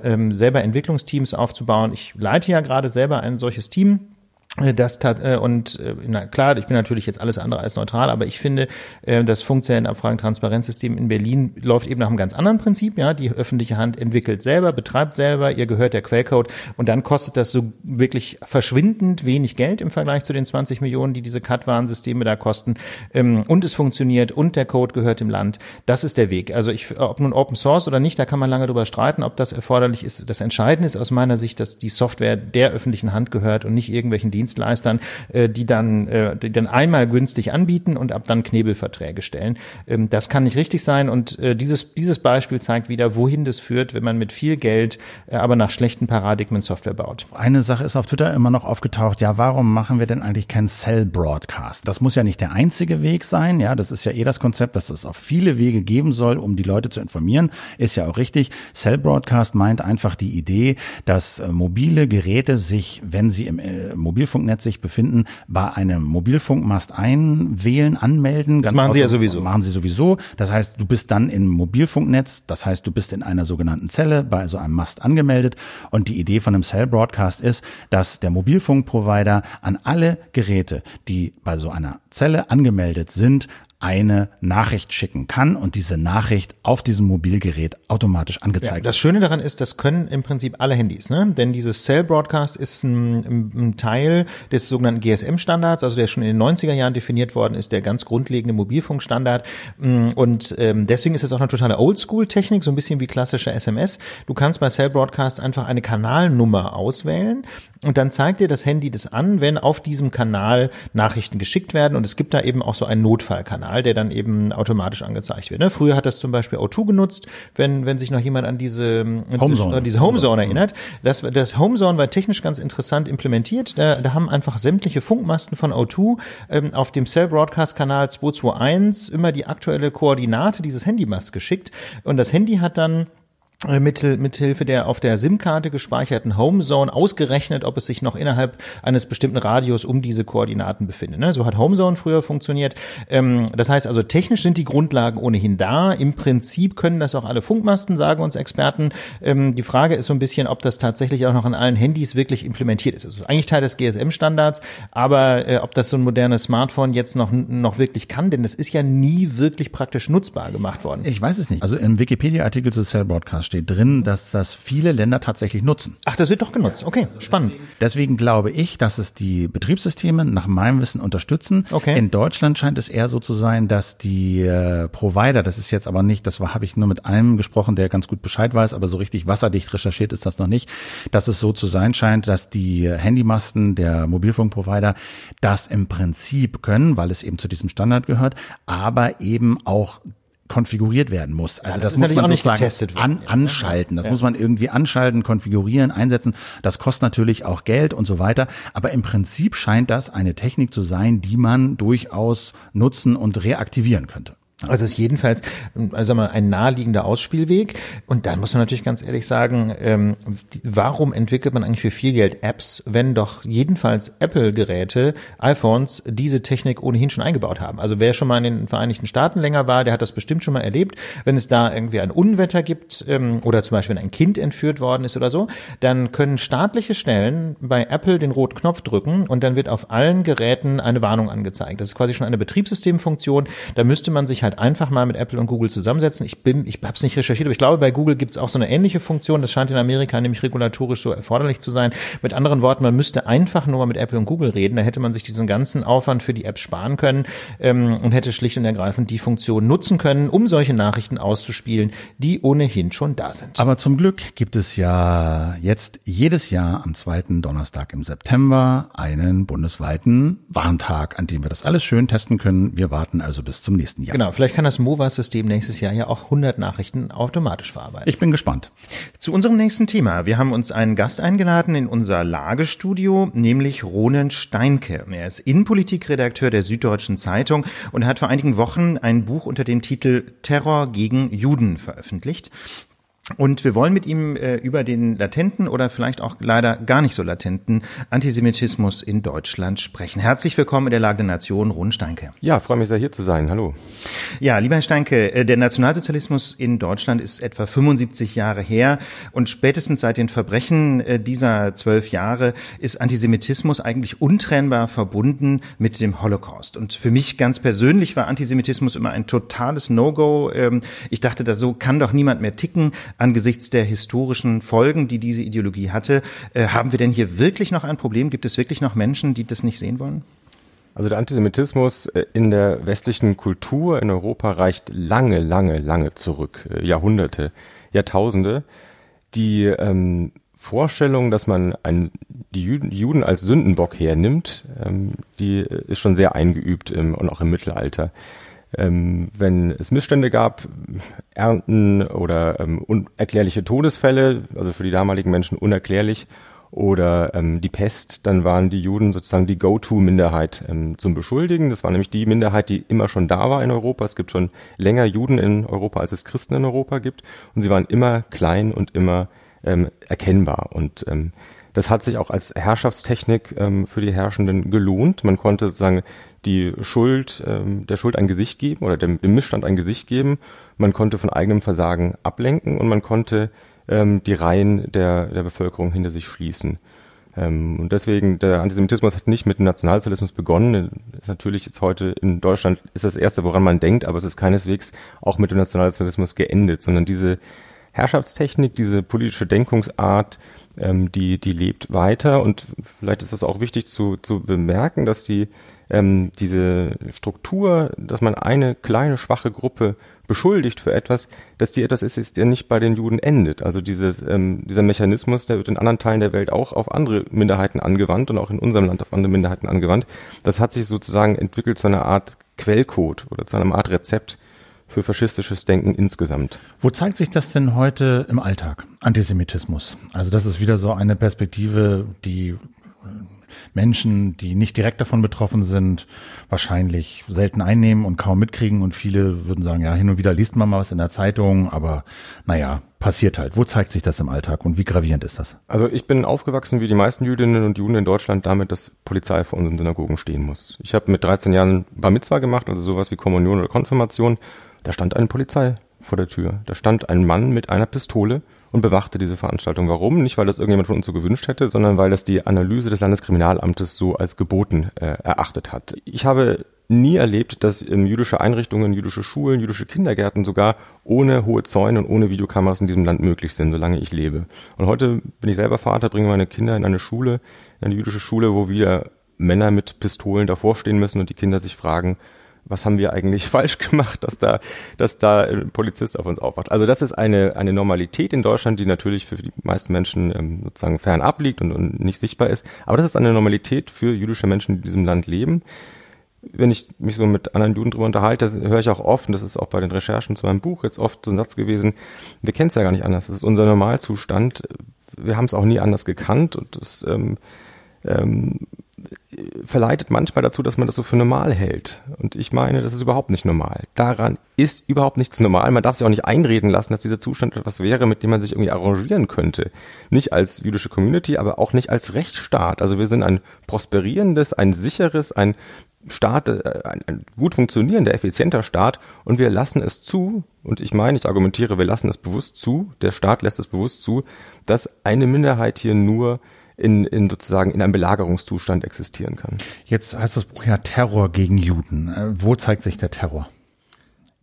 [SPEAKER 2] ähm, selber Entwicklungsteams aufzubauen. Ich leite ja gerade selber ein solches Team das tat, äh, und äh, na klar, ich bin natürlich jetzt alles andere als neutral, aber ich finde, äh, das Funkzellenabfragen-Transparenzsystem in Berlin läuft eben nach einem ganz anderen Prinzip. Ja, die öffentliche Hand entwickelt selber, betreibt selber, ihr gehört der Quellcode und dann kostet das so wirklich verschwindend wenig Geld im Vergleich zu den 20 Millionen, die diese CAT-Warnsysteme da kosten. Ähm, und es funktioniert und der Code gehört dem Land. Das ist der Weg. Also ich, ob nun Open Source oder nicht, da kann man lange drüber streiten, ob das erforderlich ist. Das Entscheidende ist aus meiner Sicht, dass die Software der öffentlichen Hand gehört und nicht irgendwelchen Diensten Dienstleistern, äh, die dann, äh, die dann einmal günstig anbieten und ab dann Knebelverträge stellen. Ähm, das kann nicht richtig sein und äh, dieses, dieses Beispiel zeigt wieder, wohin das führt, wenn man mit viel Geld, äh, aber nach schlechten Paradigmen Software baut.
[SPEAKER 1] Eine Sache ist auf Twitter immer noch aufgetaucht, ja, warum machen wir denn eigentlich keinen Cell Broadcast? Das muss ja nicht der einzige Weg sein, ja, das ist ja eh das Konzept, dass es auf viele Wege geben soll, um die Leute zu informieren, ist ja auch richtig. Cell Broadcast meint einfach die Idee, dass äh, mobile Geräte sich, wenn sie im äh, Mobilfunk Mobilfunknetz sich befinden, bei einem Mobilfunkmast einwählen, anmelden.
[SPEAKER 2] das machen Sie ja sowieso.
[SPEAKER 1] Machen Sie sowieso. Das heißt, du bist dann im Mobilfunknetz, das heißt, du bist in einer sogenannten Zelle bei so einem Mast angemeldet. Und die Idee von einem Cell Broadcast ist, dass der Mobilfunkprovider an alle Geräte, die bei so einer Zelle angemeldet sind, eine Nachricht schicken kann und diese Nachricht auf diesem Mobilgerät automatisch angezeigt
[SPEAKER 2] ja, Das Schöne daran ist, das können im Prinzip alle Handys, ne? Denn dieses Cell Broadcast ist ein, ein Teil des sogenannten GSM-Standards, also der schon in den 90er Jahren definiert worden ist, der ganz grundlegende Mobilfunkstandard. Und ähm, deswegen ist es auch eine totale Oldschool-Technik, so ein bisschen wie klassische SMS. Du kannst bei Cell Broadcast einfach eine Kanalnummer auswählen und dann zeigt dir das Handy das an, wenn auf diesem Kanal Nachrichten geschickt werden. Und es gibt da eben auch so einen Notfallkanal, der dann eben automatisch angezeigt wird. Ne? Früher hat das zum Beispiel O2 genutzt, wenn, wenn sich noch jemand an diese Homezone, diese Homezone erinnert. Das, das Homezone war technisch ganz interessant implementiert. Da, da haben einfach sämtliche Funkmasten von O2 ähm, auf dem Cell Broadcast Kanal 221 immer die aktuelle Koordinate dieses Handymast geschickt. Und das Handy hat dann äh, Mittel, mithilfe der auf der SIM-Karte gespeicherten Homezone ausgerechnet, ob es sich noch innerhalb eines bestimmten Radius um diese Koordinaten befindet. Ne? So hat Homezone früher funktioniert. Ähm, das heißt also, technisch sind die Grundlagen ohnehin da. Im Prinzip können das auch alle Funkmasten, sagen uns Experten. Ähm, die Frage ist so ein bisschen, ob das tatsächlich auch noch in allen Handys wirklich implementiert ist. Es ist eigentlich Teil des GSM-Standards, aber äh, ob das so ein modernes Smartphone jetzt noch, noch wirklich kann, denn das ist ja nie wirklich praktisch nutzbar gemacht worden.
[SPEAKER 1] Ich weiß es nicht. Also im Wikipedia-Artikel zu Cell Broadcast steht drin, dass das viele Länder tatsächlich nutzen.
[SPEAKER 2] Ach, das wird doch genutzt. Okay, spannend.
[SPEAKER 1] Deswegen glaube ich, dass es die Betriebssysteme nach meinem Wissen unterstützen. Okay. In Deutschland scheint es eher so zu sein, dass die äh, Provider, das ist jetzt aber nicht, das habe ich nur mit einem gesprochen, der ganz gut Bescheid weiß, aber so richtig wasserdicht recherchiert ist das noch nicht, dass es so zu sein scheint, dass die Handymasten der Mobilfunkprovider das im Prinzip können, weil es eben zu diesem Standard gehört, aber eben auch konfiguriert werden muss. Also ja, das, das muss man sozusagen an, anschalten. Das ja. muss man irgendwie anschalten, konfigurieren, einsetzen. Das kostet natürlich auch Geld und so weiter. Aber im Prinzip scheint das eine Technik zu sein, die man durchaus nutzen und reaktivieren könnte.
[SPEAKER 2] Also ist jedenfalls also mal ein naheliegender Ausspielweg. Und dann muss man natürlich ganz ehrlich sagen, ähm, warum entwickelt man eigentlich für viel Geld Apps, wenn doch jedenfalls Apple-Geräte, iPhones, diese Technik ohnehin schon eingebaut haben? Also wer schon mal in den Vereinigten Staaten länger war, der hat das bestimmt schon mal erlebt. Wenn es da irgendwie ein Unwetter gibt ähm, oder zum Beispiel wenn ein Kind entführt worden ist oder so, dann können staatliche Stellen bei Apple den roten Knopf drücken und dann wird auf allen Geräten eine Warnung angezeigt. Das ist quasi schon eine Betriebssystemfunktion. Da müsste man sich halt einfach mal mit Apple und Google zusammensetzen. Ich bin, ich habe es nicht recherchiert, aber ich glaube, bei Google gibt es auch so eine ähnliche Funktion. Das scheint in Amerika nämlich regulatorisch so erforderlich zu sein. Mit anderen Worten, man müsste einfach nur mal mit Apple und Google reden. Da hätte man sich diesen ganzen Aufwand für die Apps sparen können ähm, und hätte schlicht und ergreifend die Funktion nutzen können, um solche Nachrichten auszuspielen, die ohnehin schon da sind.
[SPEAKER 1] Aber zum Glück gibt es ja jetzt jedes Jahr am zweiten Donnerstag im September einen bundesweiten Warntag, an dem wir das alles schön testen können. Wir warten also bis zum nächsten Jahr.
[SPEAKER 2] Genau, vielleicht kann das MOVA-System nächstes Jahr ja auch 100 Nachrichten automatisch verarbeiten.
[SPEAKER 1] Ich bin gespannt.
[SPEAKER 2] Zu unserem nächsten Thema. Wir haben uns einen Gast eingeladen in unser Lagestudio, nämlich Ronen Steinke. Er ist Innenpolitikredakteur der Süddeutschen Zeitung und hat vor einigen Wochen ein Buch unter dem Titel Terror gegen Juden veröffentlicht. Und wir wollen mit ihm äh, über den latenten oder vielleicht auch leider gar nicht so latenten Antisemitismus in Deutschland sprechen. Herzlich willkommen in der Lage der Nation, Ron Steinke.
[SPEAKER 6] Ja, freue mich sehr hier zu sein. Hallo.
[SPEAKER 2] Ja, lieber Herr Steinke, äh, der Nationalsozialismus in Deutschland ist etwa 75 Jahre her und spätestens seit den Verbrechen äh, dieser zwölf Jahre ist Antisemitismus eigentlich untrennbar verbunden mit dem Holocaust. Und für mich ganz persönlich war Antisemitismus immer ein totales No-Go. Ähm, ich dachte, da so kann doch niemand mehr ticken angesichts der historischen Folgen, die diese Ideologie hatte. Äh, haben wir denn hier wirklich noch ein Problem? Gibt es wirklich noch Menschen, die das nicht sehen wollen?
[SPEAKER 6] Also der Antisemitismus äh, in der westlichen Kultur in Europa reicht lange, lange, lange zurück, äh, Jahrhunderte, Jahrtausende. Die ähm, Vorstellung, dass man ein, die Juden als Sündenbock hernimmt, ähm, die ist schon sehr eingeübt im, und auch im Mittelalter ähm, wenn es Missstände gab, Ernten oder ähm, unerklärliche Todesfälle, also für die damaligen Menschen unerklärlich, oder ähm, die Pest, dann waren die Juden sozusagen die Go-To-Minderheit ähm, zum Beschuldigen. Das war nämlich die Minderheit, die immer schon da war in Europa. Es gibt schon länger Juden in Europa, als es Christen in Europa gibt. Und sie waren immer klein und immer ähm, erkennbar. Und ähm, das hat sich auch als Herrschaftstechnik ähm, für die Herrschenden gelohnt. Man konnte sozusagen die Schuld, ähm, der Schuld ein Gesicht geben oder dem, dem Missstand ein Gesicht geben. Man konnte von eigenem Versagen ablenken und man konnte ähm, die Reihen der, der Bevölkerung hinter sich schließen. Ähm, und deswegen, der Antisemitismus hat nicht mit dem Nationalsozialismus begonnen. Ist natürlich jetzt heute in Deutschland ist das erste, woran man denkt, aber es ist keineswegs auch mit dem Nationalsozialismus geendet, sondern diese Herrschaftstechnik, diese politische Denkungsart, ähm, die, die lebt weiter und vielleicht ist das auch wichtig zu, zu bemerken, dass die ähm, diese Struktur, dass man eine kleine schwache Gruppe beschuldigt für etwas, dass die etwas ist, ist der nicht bei den Juden endet. Also dieses, ähm, dieser Mechanismus, der wird in anderen Teilen der Welt auch auf andere Minderheiten angewandt und auch in unserem Land auf andere Minderheiten angewandt. Das hat sich sozusagen entwickelt zu einer Art Quellcode oder zu einer Art Rezept für faschistisches Denken insgesamt.
[SPEAKER 1] Wo zeigt sich das denn heute im Alltag? Antisemitismus. Also das ist wieder so eine Perspektive, die Menschen, die nicht direkt davon betroffen sind, wahrscheinlich selten einnehmen und kaum mitkriegen. Und viele würden sagen, ja, hin und wieder liest man mal was in der Zeitung, aber naja, passiert halt. Wo zeigt sich das im Alltag und wie gravierend ist das?
[SPEAKER 6] Also ich bin aufgewachsen wie die meisten Jüdinnen und Juden in Deutschland damit, dass Polizei vor unseren Synagogen stehen muss. Ich habe mit 13 Jahren Bar Mitzwa gemacht, also sowas wie Kommunion oder Konfirmation. Da stand eine Polizei vor der Tür. Da stand ein Mann mit einer Pistole und bewachte diese Veranstaltung. Warum? Nicht, weil das irgendjemand von uns so gewünscht hätte, sondern weil das die Analyse des Landeskriminalamtes so als geboten äh, erachtet hat. Ich habe nie erlebt, dass ähm, jüdische Einrichtungen, jüdische Schulen, jüdische Kindergärten sogar ohne hohe Zäune und ohne Videokameras in diesem Land möglich sind, solange ich lebe. Und heute bin ich selber Vater, bringe meine Kinder in eine Schule, in eine jüdische Schule, wo wieder Männer mit Pistolen davor stehen müssen und die Kinder sich fragen, was haben wir eigentlich <laughs> falsch gemacht, dass da, dass da ein Polizist auf uns aufwacht. Also das ist eine, eine Normalität in Deutschland, die natürlich für die meisten Menschen ähm, sozusagen fernab liegt und, und nicht sichtbar ist. Aber das ist eine Normalität für jüdische Menschen, die in diesem Land leben. Wenn ich mich so mit anderen Juden drüber unterhalte, höre ich auch oft, und das ist auch bei den Recherchen zu meinem Buch jetzt oft so ein Satz gewesen, wir kennen es ja gar nicht anders. Das ist unser Normalzustand. Wir haben es auch nie anders gekannt und das ähm, ähm, verleitet manchmal dazu, dass man das so für normal hält. Und ich meine, das ist überhaupt nicht normal. Daran ist überhaupt nichts normal. Man darf sich auch nicht einreden lassen, dass dieser Zustand etwas wäre, mit dem man sich irgendwie arrangieren könnte. Nicht als jüdische Community, aber auch nicht als Rechtsstaat. Also wir sind ein prosperierendes, ein sicheres, ein Staat, äh, ein, ein gut funktionierender, effizienter Staat und wir lassen es zu, und ich meine, ich argumentiere, wir lassen es bewusst zu, der Staat lässt es bewusst zu, dass eine Minderheit hier nur in, in sozusagen in einem Belagerungszustand existieren kann.
[SPEAKER 1] Jetzt heißt das Buch ja Terror gegen Juden. Äh, wo zeigt sich der Terror?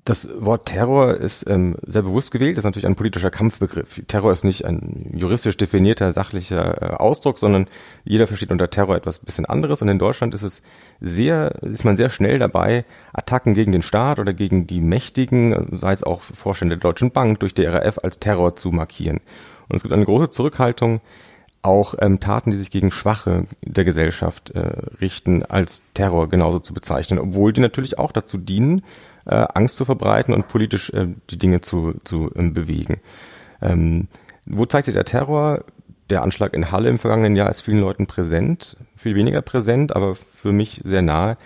[SPEAKER 6] Das Wort Terror ist ähm, sehr bewusst gewählt, das ist natürlich ein politischer Kampfbegriff. Terror ist nicht ein juristisch definierter sachlicher äh, Ausdruck, sondern jeder versteht unter Terror etwas bisschen anderes. Und in Deutschland ist es sehr, ist man sehr schnell dabei, Attacken gegen den Staat oder gegen die Mächtigen, sei es auch Vorstände der Deutschen Bank, durch die RAF als Terror zu markieren. Und es gibt eine große Zurückhaltung auch ähm, Taten, die sich gegen Schwache der Gesellschaft äh, richten, als Terror genauso zu bezeichnen, obwohl die natürlich auch dazu dienen, äh, Angst zu verbreiten und politisch äh, die Dinge zu, zu ähm, bewegen. Ähm, wo zeigt sich der Terror? Der Anschlag in Halle im vergangenen Jahr ist vielen Leuten präsent, viel weniger präsent, aber für mich sehr nahe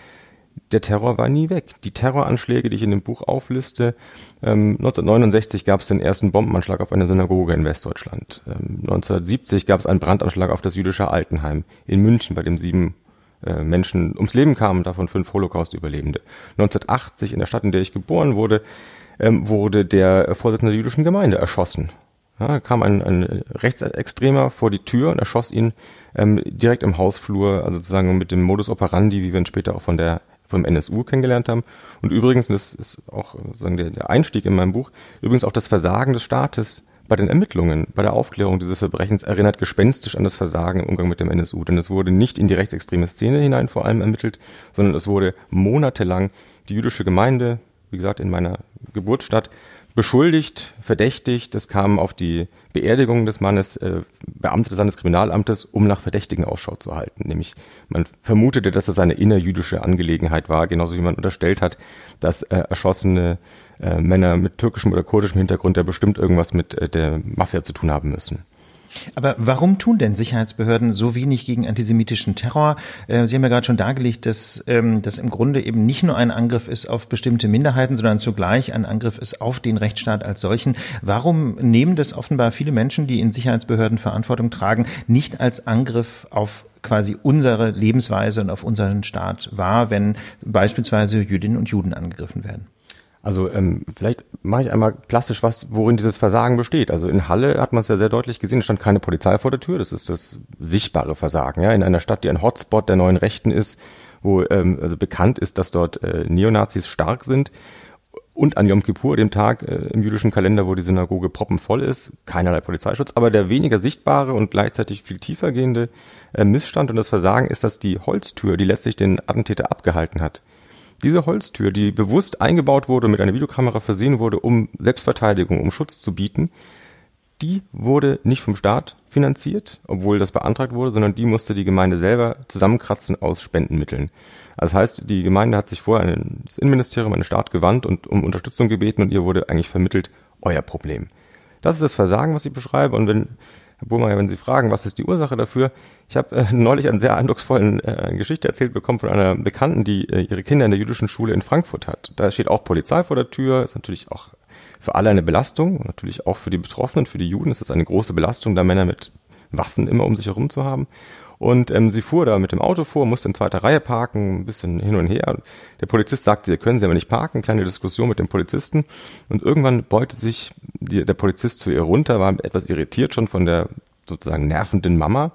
[SPEAKER 6] der Terror war nie weg. Die Terroranschläge, die ich in dem Buch aufliste, ähm, 1969 gab es den ersten Bombenanschlag auf eine Synagoge in Westdeutschland. Ähm, 1970 gab es einen Brandanschlag auf das jüdische Altenheim in München, bei dem sieben äh, Menschen ums Leben kamen, davon fünf Holocaust-Überlebende. 1980 in der Stadt, in der ich geboren wurde, ähm, wurde der Vorsitzende der jüdischen Gemeinde erschossen. Ja, kam ein, ein Rechtsextremer vor die Tür und erschoss ihn ähm, direkt im Hausflur, also sozusagen mit dem Modus operandi, wie wir ihn später auch von der vom NSU kennengelernt haben. Und übrigens, das ist auch sagen der, der Einstieg in meinem Buch, übrigens auch das Versagen des Staates bei den Ermittlungen, bei der Aufklärung dieses Verbrechens erinnert gespenstisch an das Versagen im Umgang mit dem NSU. Denn es wurde nicht in die rechtsextreme Szene hinein vor allem ermittelt, sondern es wurde monatelang die jüdische Gemeinde, wie gesagt, in meiner Geburtsstadt, beschuldigt, verdächtigt. Es kam auf die Beerdigung des Mannes äh, Beamte des Landeskriminalamtes, um nach Verdächtigen Ausschau zu halten. Nämlich man vermutete, dass das eine innerjüdische Angelegenheit war, genauso wie man unterstellt hat, dass äh, erschossene äh, Männer mit türkischem oder kurdischem Hintergrund ja bestimmt irgendwas mit äh, der Mafia zu tun haben müssen.
[SPEAKER 2] Aber warum tun denn Sicherheitsbehörden so wenig gegen antisemitischen Terror? Äh, Sie haben ja gerade schon dargelegt, dass ähm, das im Grunde eben nicht nur ein Angriff ist auf bestimmte Minderheiten, sondern zugleich ein Angriff ist auf den Rechtsstaat als solchen. Warum nehmen das offenbar viele Menschen, die in Sicherheitsbehörden Verantwortung tragen, nicht als Angriff auf quasi unsere Lebensweise und auf unseren Staat wahr, wenn beispielsweise Jüdinnen und Juden angegriffen werden?
[SPEAKER 6] Also ähm, vielleicht mache ich einmal plastisch was, worin dieses Versagen besteht. Also in Halle hat man es ja sehr deutlich gesehen, es stand keine Polizei vor der Tür, das ist das sichtbare Versagen. Ja, in einer Stadt, die ein Hotspot der neuen Rechten ist, wo ähm, also bekannt ist, dass dort äh, Neonazis stark sind. Und an Yom Kippur, dem Tag äh, im jüdischen Kalender, wo die Synagoge proppenvoll ist, keinerlei Polizeischutz. Aber der weniger sichtbare und gleichzeitig viel tiefer gehende äh, Missstand und das Versagen ist, dass die Holztür, die letztlich den Attentäter abgehalten hat, diese Holztür, die bewusst eingebaut wurde, mit einer Videokamera versehen wurde, um Selbstverteidigung, um Schutz zu bieten, die wurde nicht vom Staat finanziert, obwohl das beantragt wurde, sondern die musste die Gemeinde selber zusammenkratzen aus Spendenmitteln. Das heißt, die Gemeinde hat sich vorher an das Innenministerium, an den Staat gewandt und um Unterstützung gebeten und ihr wurde eigentlich vermittelt, euer Problem. Das ist das Versagen, was ich beschreibe. Und wenn Herr Burmeier, wenn Sie fragen, was ist die Ursache dafür? Ich habe äh, neulich einen sehr eindrucksvollen äh, Geschichte erzählt bekommen von einer Bekannten, die äh, ihre Kinder in der jüdischen Schule in Frankfurt hat. Da steht auch Polizei vor der Tür, ist natürlich auch für alle eine Belastung natürlich auch für die Betroffenen, für die Juden ist das eine große Belastung, da Männer mit Waffen immer um sich herum zu haben. Und ähm, sie fuhr da mit dem Auto vor, musste in zweiter Reihe parken, ein bisschen hin und her. Der Polizist sagte, ihr können sie aber nicht parken. Kleine Diskussion mit dem Polizisten. Und irgendwann beute sich die, der Polizist zu ihr runter, war etwas irritiert schon von der sozusagen nervenden Mama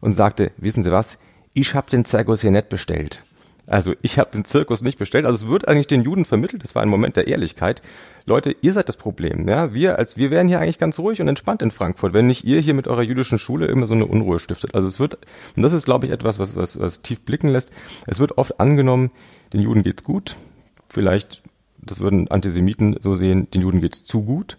[SPEAKER 6] und sagte, wissen Sie was, ich habe den Zirkus hier nicht bestellt. Also ich habe den Zirkus nicht bestellt. Also es wird eigentlich den Juden vermittelt. Das war ein Moment der Ehrlichkeit. Leute, ihr seid das Problem. Ja, wir als wir wären hier eigentlich ganz ruhig und entspannt in Frankfurt, wenn nicht ihr hier mit eurer jüdischen Schule immer so eine Unruhe stiftet. Also es wird und das ist, glaube ich, etwas, was, was, was tief blicken lässt. Es wird oft angenommen, den Juden geht's gut. Vielleicht, das würden Antisemiten so sehen, den Juden geht's zu gut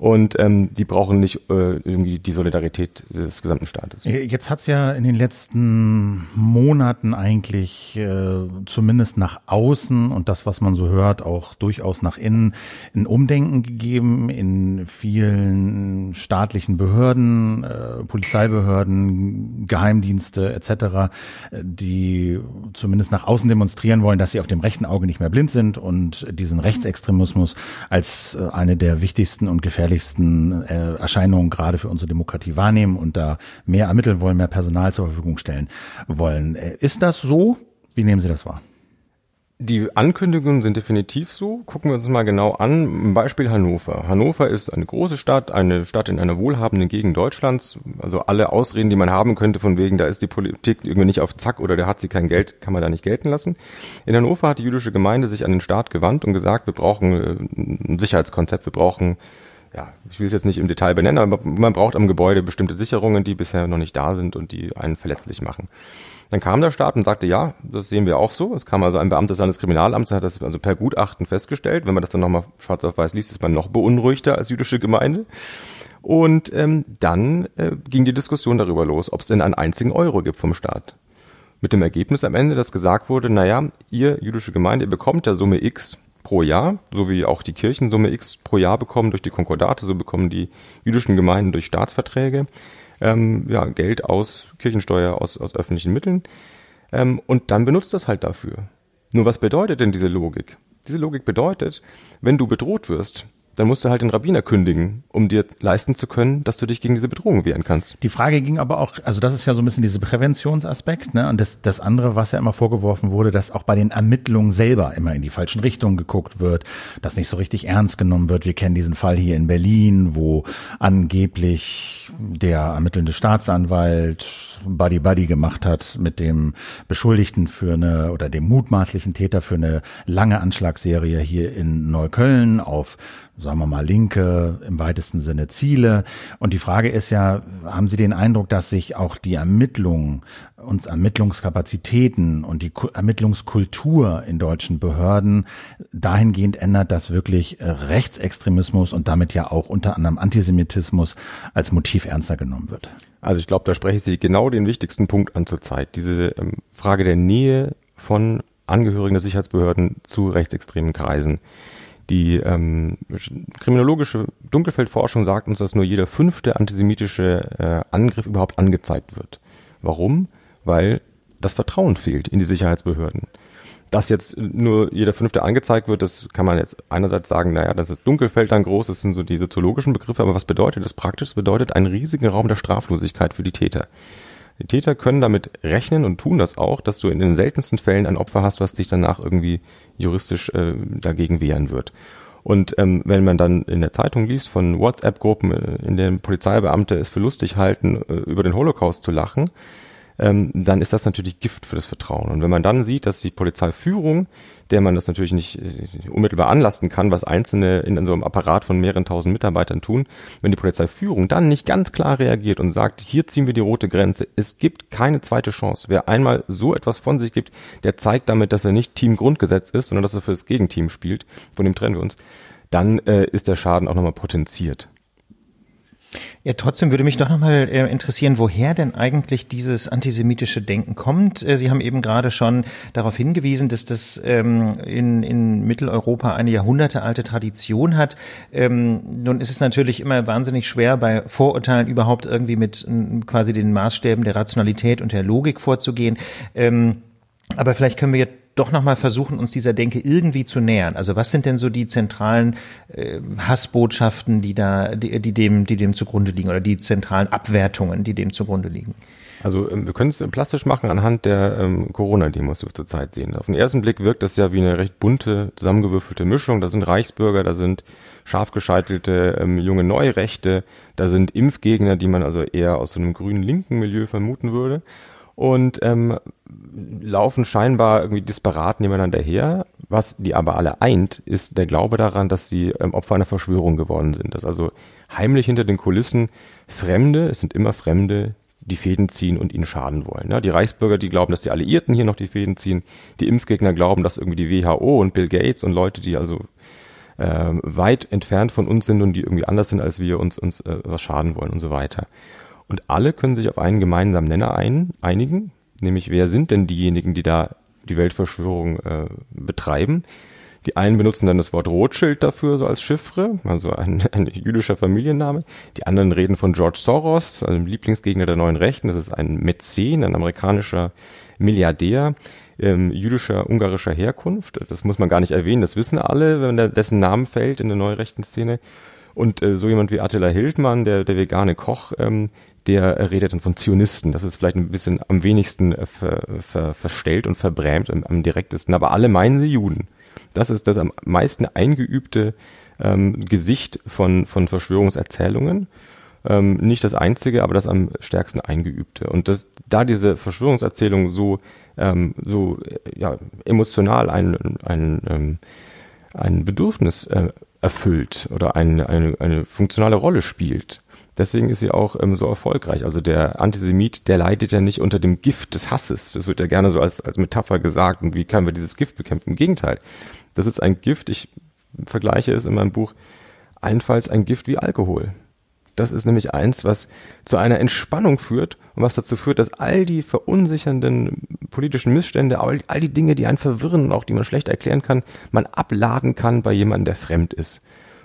[SPEAKER 6] und ähm, die brauchen nicht äh, irgendwie die Solidarität des gesamten Staates.
[SPEAKER 1] Jetzt hat's ja in den letzten Monaten eigentlich äh, zumindest nach außen und das, was man so hört, auch durchaus nach innen ein Umdenken gegeben in vielen staatlichen Behörden, äh, Polizeibehörden, Geheimdienste etc., die zumindest nach außen demonstrieren wollen, dass sie auf dem rechten Auge nicht mehr blind sind und diesen Rechtsextremismus als äh, eine der wichtigsten und gefährlichsten gefährlichsten äh, Erscheinungen gerade für unsere Demokratie wahrnehmen und da mehr ermitteln wollen, mehr Personal zur Verfügung stellen wollen. Äh, ist das so? Wie nehmen Sie das wahr?
[SPEAKER 6] Die Ankündigungen sind definitiv so. Gucken wir uns mal genau an. Beispiel Hannover. Hannover ist eine große Stadt, eine Stadt in einer wohlhabenden Gegend Deutschlands. Also alle Ausreden, die man haben könnte, von wegen, da ist die Politik irgendwie nicht auf Zack oder der hat sie kein Geld, kann man da nicht gelten lassen. In Hannover hat die jüdische Gemeinde sich an den Staat gewandt und gesagt, wir brauchen äh, ein Sicherheitskonzept, wir brauchen ja, ich will es jetzt nicht im Detail benennen, aber man braucht am Gebäude bestimmte Sicherungen, die bisher noch nicht da sind und die einen verletzlich machen. Dann kam der Staat und sagte, ja, das sehen wir auch so. Es kam also ein Beamter seines Kriminalamts, hat das also per Gutachten festgestellt. Wenn man das dann nochmal schwarz auf weiß liest, ist man noch beunruhigter als jüdische Gemeinde. Und ähm, dann äh, ging die Diskussion darüber los, ob es denn einen einzigen Euro gibt vom Staat. Mit dem Ergebnis am Ende, dass gesagt wurde, naja, ihr jüdische Gemeinde, ihr bekommt der Summe X pro Jahr, so wie auch die Kirchen Summe X pro Jahr bekommen durch die Konkordate, so bekommen die jüdischen Gemeinden durch Staatsverträge ähm, ja, Geld aus Kirchensteuer, aus, aus öffentlichen Mitteln. Ähm, und dann benutzt das halt dafür. Nur was bedeutet denn diese Logik? Diese Logik bedeutet, wenn du bedroht wirst, dann musst du halt den Rabbiner kündigen, um dir leisten zu können, dass du dich gegen diese Bedrohung wehren kannst.
[SPEAKER 1] Die Frage ging aber auch, also das ist ja so ein bisschen dieser Präventionsaspekt, ne? Und das, das andere, was ja immer vorgeworfen wurde, dass auch bei den Ermittlungen selber immer in die falschen Richtungen geguckt wird, dass nicht so richtig ernst genommen wird. Wir kennen diesen Fall hier in Berlin, wo angeblich der ermittelnde Staatsanwalt Buddy Buddy gemacht hat mit dem Beschuldigten für eine oder dem mutmaßlichen Täter für eine lange Anschlagsserie hier in Neukölln auf sagen wir mal, linke, im weitesten Sinne Ziele. Und die Frage ist ja, haben Sie den Eindruck, dass sich auch die Ermittlungen und Ermittlungskapazitäten und die Ermittlungskultur in deutschen Behörden dahingehend ändert, dass wirklich Rechtsextremismus und damit ja auch unter anderem Antisemitismus als Motiv ernster genommen wird?
[SPEAKER 6] Also ich glaube, da spreche Sie genau den wichtigsten Punkt an zur Zeit. Diese ähm, Frage der Nähe von Angehörigen der Sicherheitsbehörden zu rechtsextremen Kreisen Die ähm, kriminologische Dunkelfeldforschung sagt uns, dass nur jeder fünfte antisemitische äh, Angriff überhaupt angezeigt wird. Warum? Weil das Vertrauen fehlt in die Sicherheitsbehörden. Dass jetzt nur jeder fünfte angezeigt wird, das kann man jetzt einerseits sagen, naja, das ist Dunkelfeld dann groß, das sind so die soziologischen Begriffe, aber was bedeutet das praktisch? Das bedeutet einen riesigen Raum der Straflosigkeit für die Täter. Die Täter können damit rechnen und tun das auch, dass du in den seltensten Fällen ein Opfer hast, was dich danach irgendwie juristisch äh, dagegen wehren wird. Und ähm, wenn man dann in der Zeitung liest von WhatsApp-Gruppen, äh, in denen Polizeibeamte es für lustig halten, äh, über den Holocaust zu lachen, ähm, dann ist das natürlich Gift für das Vertrauen. Und wenn man dann sieht, dass die Polizeiführung, der man das natürlich nicht äh, unmittelbar anlasten kann, was Einzelne in so einem Apparat von mehreren tausend Mitarbeitern tun, wenn die Polizeiführung dann nicht ganz klar reagiert und sagt, hier ziehen wir die rote Grenze, es gibt keine zweite Chance. Wer einmal so etwas von sich gibt, der zeigt damit, dass er nicht Team Grundgesetz ist, sondern dass er für das Gegenteam spielt, von dem trennen wir uns, dann äh, ist der Schaden auch nochmal potenziert.
[SPEAKER 2] Ja, trotzdem würde mich doch nochmal äh, interessieren, woher denn eigentlich dieses antisemitische Denken kommt. Äh, Sie haben eben gerade schon darauf hingewiesen, dass das ähm, in, in Mitteleuropa eine jahrhundertealte Tradition hat. Ähm, nun ist es natürlich immer wahnsinnig schwer, bei Vorurteilen überhaupt irgendwie mit äh, quasi den Maßstäben der Rationalität und der Logik vorzugehen. Ähm, aber vielleicht können wir doch nochmal versuchen, uns dieser Denke irgendwie zu nähern. Also was sind denn so die zentralen äh, Hassbotschaften, die da, die, die dem, die dem zugrunde liegen oder die zentralen Abwertungen, die dem zugrunde liegen?
[SPEAKER 6] Also ähm, wir können es plastisch machen anhand der ähm, Corona-Demos, die wir zurzeit sehen. Auf den ersten Blick wirkt das ja wie eine recht bunte, zusammengewürfelte Mischung. Da sind Reichsbürger, da sind scharf gescheitelte ähm, junge Neurechte, da sind Impfgegner, die man also eher aus so einem grünen linken Milieu vermuten würde und ähm, laufen scheinbar irgendwie disparat nebeneinander her. Was die aber alle eint, ist der Glaube daran, dass sie ähm, Opfer einer Verschwörung geworden sind. Dass also heimlich hinter den Kulissen Fremde, es sind immer Fremde, die Fäden ziehen und ihnen schaden wollen. Ja, die Reichsbürger, die glauben, dass die Alliierten hier noch die Fäden ziehen. Die Impfgegner glauben, dass irgendwie die WHO und Bill Gates und Leute, die also äh, weit entfernt von uns sind und die irgendwie anders sind als wir, uns, uns äh, was schaden wollen und so weiter. Und alle können sich auf einen gemeinsamen Nenner ein, einigen, nämlich wer sind denn diejenigen, die da die Weltverschwörung äh, betreiben. Die einen benutzen dann das Wort Rothschild dafür, so als Chiffre, also ein, <laughs> ein jüdischer Familienname. Die anderen reden von George Soros, also dem Lieblingsgegner der neuen Rechten. Das ist ein Mäzen, ein amerikanischer Milliardär ähm, jüdischer, ungarischer Herkunft. Das muss man gar nicht erwähnen, das wissen alle, wenn der, dessen Namen fällt in der neurechten Szene. Und äh, so jemand wie Attila Hildmann, der, der vegane Koch, ähm, der redet dann von Zionisten. Das ist vielleicht ein bisschen am wenigsten äh, ver, ver, verstellt und verbrämt, am, am direktesten. Aber alle meinen sie Juden. Das ist das am meisten eingeübte ähm, Gesicht von, von Verschwörungserzählungen. Ähm, nicht das einzige, aber das am stärksten eingeübte. Und das, da diese Verschwörungserzählung so, ähm, so ja, emotional ein, ein, ähm, ein Bedürfnis äh, erfüllt oder ein, eine, eine funktionale Rolle spielt, Deswegen ist sie auch ähm, so erfolgreich. Also der Antisemit, der leidet ja nicht unter dem Gift des Hasses. Das wird ja gerne so als, als Metapher gesagt. Und wie können wir dieses Gift bekämpfen? Im Gegenteil. Das ist ein Gift, ich vergleiche es in meinem Buch, allenfalls ein Gift wie Alkohol. Das ist nämlich eins, was zu einer Entspannung führt und was dazu führt, dass all die verunsichernden politischen Missstände, all, all die Dinge, die einen verwirren und auch die man schlecht erklären kann, man abladen kann bei jemandem, der fremd ist.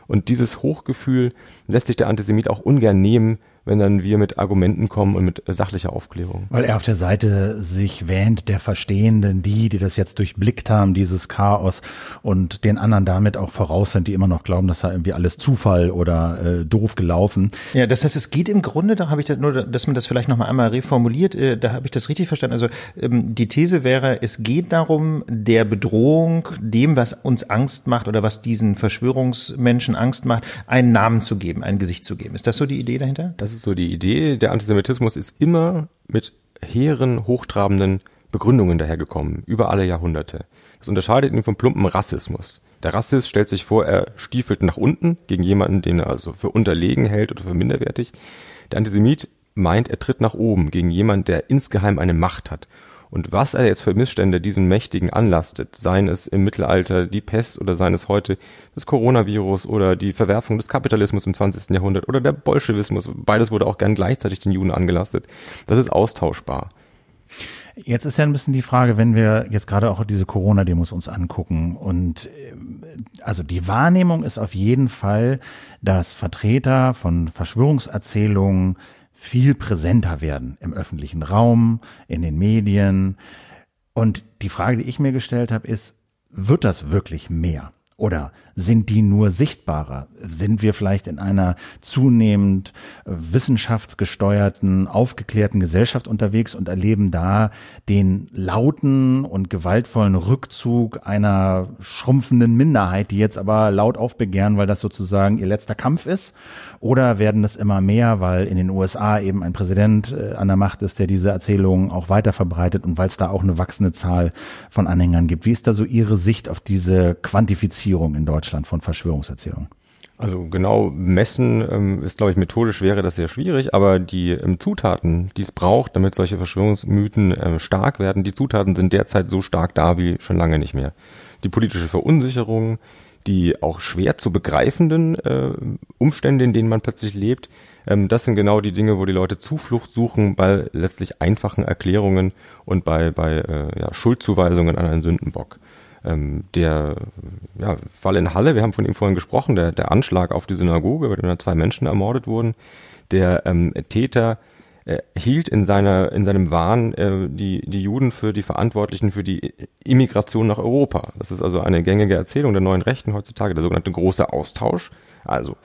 [SPEAKER 6] Und dieses Hochgefühl lässt sich der Antisemit auch ungern nehmen, wenn dann wir mit Argumenten kommen und mit sachlicher Aufklärung.
[SPEAKER 1] Weil er auf der Seite sich wähnt der Verstehenden, die, die das jetzt durchblickt haben, dieses Chaos und den anderen damit auch voraus sind, die immer noch glauben, dass da irgendwie alles Zufall oder äh, doof gelaufen.
[SPEAKER 2] Ja, das heißt, es geht im Grunde, da habe ich das nur, dass man das vielleicht noch mal einmal reformuliert, äh, da habe ich das richtig verstanden. Also ähm, die These wäre, es geht darum, der Bedrohung, dem, was uns Angst macht oder was diesen Verschwörungsmenschen Angst macht, einen Namen zu geben, ein Gesicht zu geben. Ist das so die Idee dahinter?
[SPEAKER 6] Das ist so die Idee. Der Antisemitismus ist immer mit hehren, hochtrabenden Begründungen dahergekommen, über alle Jahrhunderte. Das unterscheidet ihn vom plumpen Rassismus. Der Rassist stellt sich vor, er stiefelt nach unten gegen jemanden, den er also für unterlegen hält oder für minderwertig. Der Antisemit meint, er tritt nach oben gegen jemanden, der insgeheim eine Macht hat und was er jetzt für Missstände diesen Mächtigen anlastet, seien es im Mittelalter die Pest oder seien es heute das Coronavirus oder die Verwerfung des Kapitalismus im 20. Jahrhundert oder der Bolschewismus, beides wurde auch gern gleichzeitig den Juden angelastet, das ist austauschbar.
[SPEAKER 1] Jetzt ist ja ein bisschen die Frage, wenn wir jetzt gerade auch diese Corona-Demos uns angucken und äh, also die Wahrnehmung ist auf jeden Fall, dass Vertreter von Verschwörungserzählungen viel präsenter werden im öffentlichen Raum, in den Medien. Und die Frage, die ich mir gestellt habe, ist, wird das wirklich mehr? Oder sind die nur sichtbarer? Sind wir vielleicht in einer zunehmend wissenschaftsgesteuerten, aufgeklärten Gesellschaft unterwegs und erleben da den lauten und gewaltvollen Rückzug einer schrumpfenden Minderheit, die jetzt aber laut aufbegehren, weil das sozusagen ihr letzter Kampf ist? Oder werden es immer mehr, weil in den USA eben ein Präsident äh, an der Macht ist, der diese Erzählungen auch weiter verbreitet und weil es da auch eine wachsende Zahl von Anhängern gibt? Wie ist da so Ihre Sicht auf diese Quantifizierung in Deutschland von Verschwörungserzählungen?
[SPEAKER 6] Also genau messen ähm, ist, glaube ich, methodisch wäre das sehr schwierig, aber die ähm, Zutaten, die es braucht, damit solche Verschwörungsmythen äh, stark werden, die Zutaten sind derzeit so stark da wie schon lange nicht mehr. Die politische Verunsicherung, die auch schwer zu begreifenden äh, Umstände, in denen man plötzlich lebt, ähm, das sind genau die Dinge, wo die Leute Zuflucht suchen bei letztlich einfachen Erklärungen und bei, bei äh, ja, Schuldzuweisungen an einen Sündenbock. Ähm, der ja, Fall in Halle, wir haben von ihm vorhin gesprochen, der, der Anschlag auf die Synagoge, bei dem da zwei Menschen ermordet wurden, der ähm, Täter er hielt in seiner in seinem Wahn äh, die die Juden für die Verantwortlichen für die Immigration nach Europa. Das ist also eine gängige Erzählung der neuen Rechten heutzutage, der sogenannte große Austausch. Also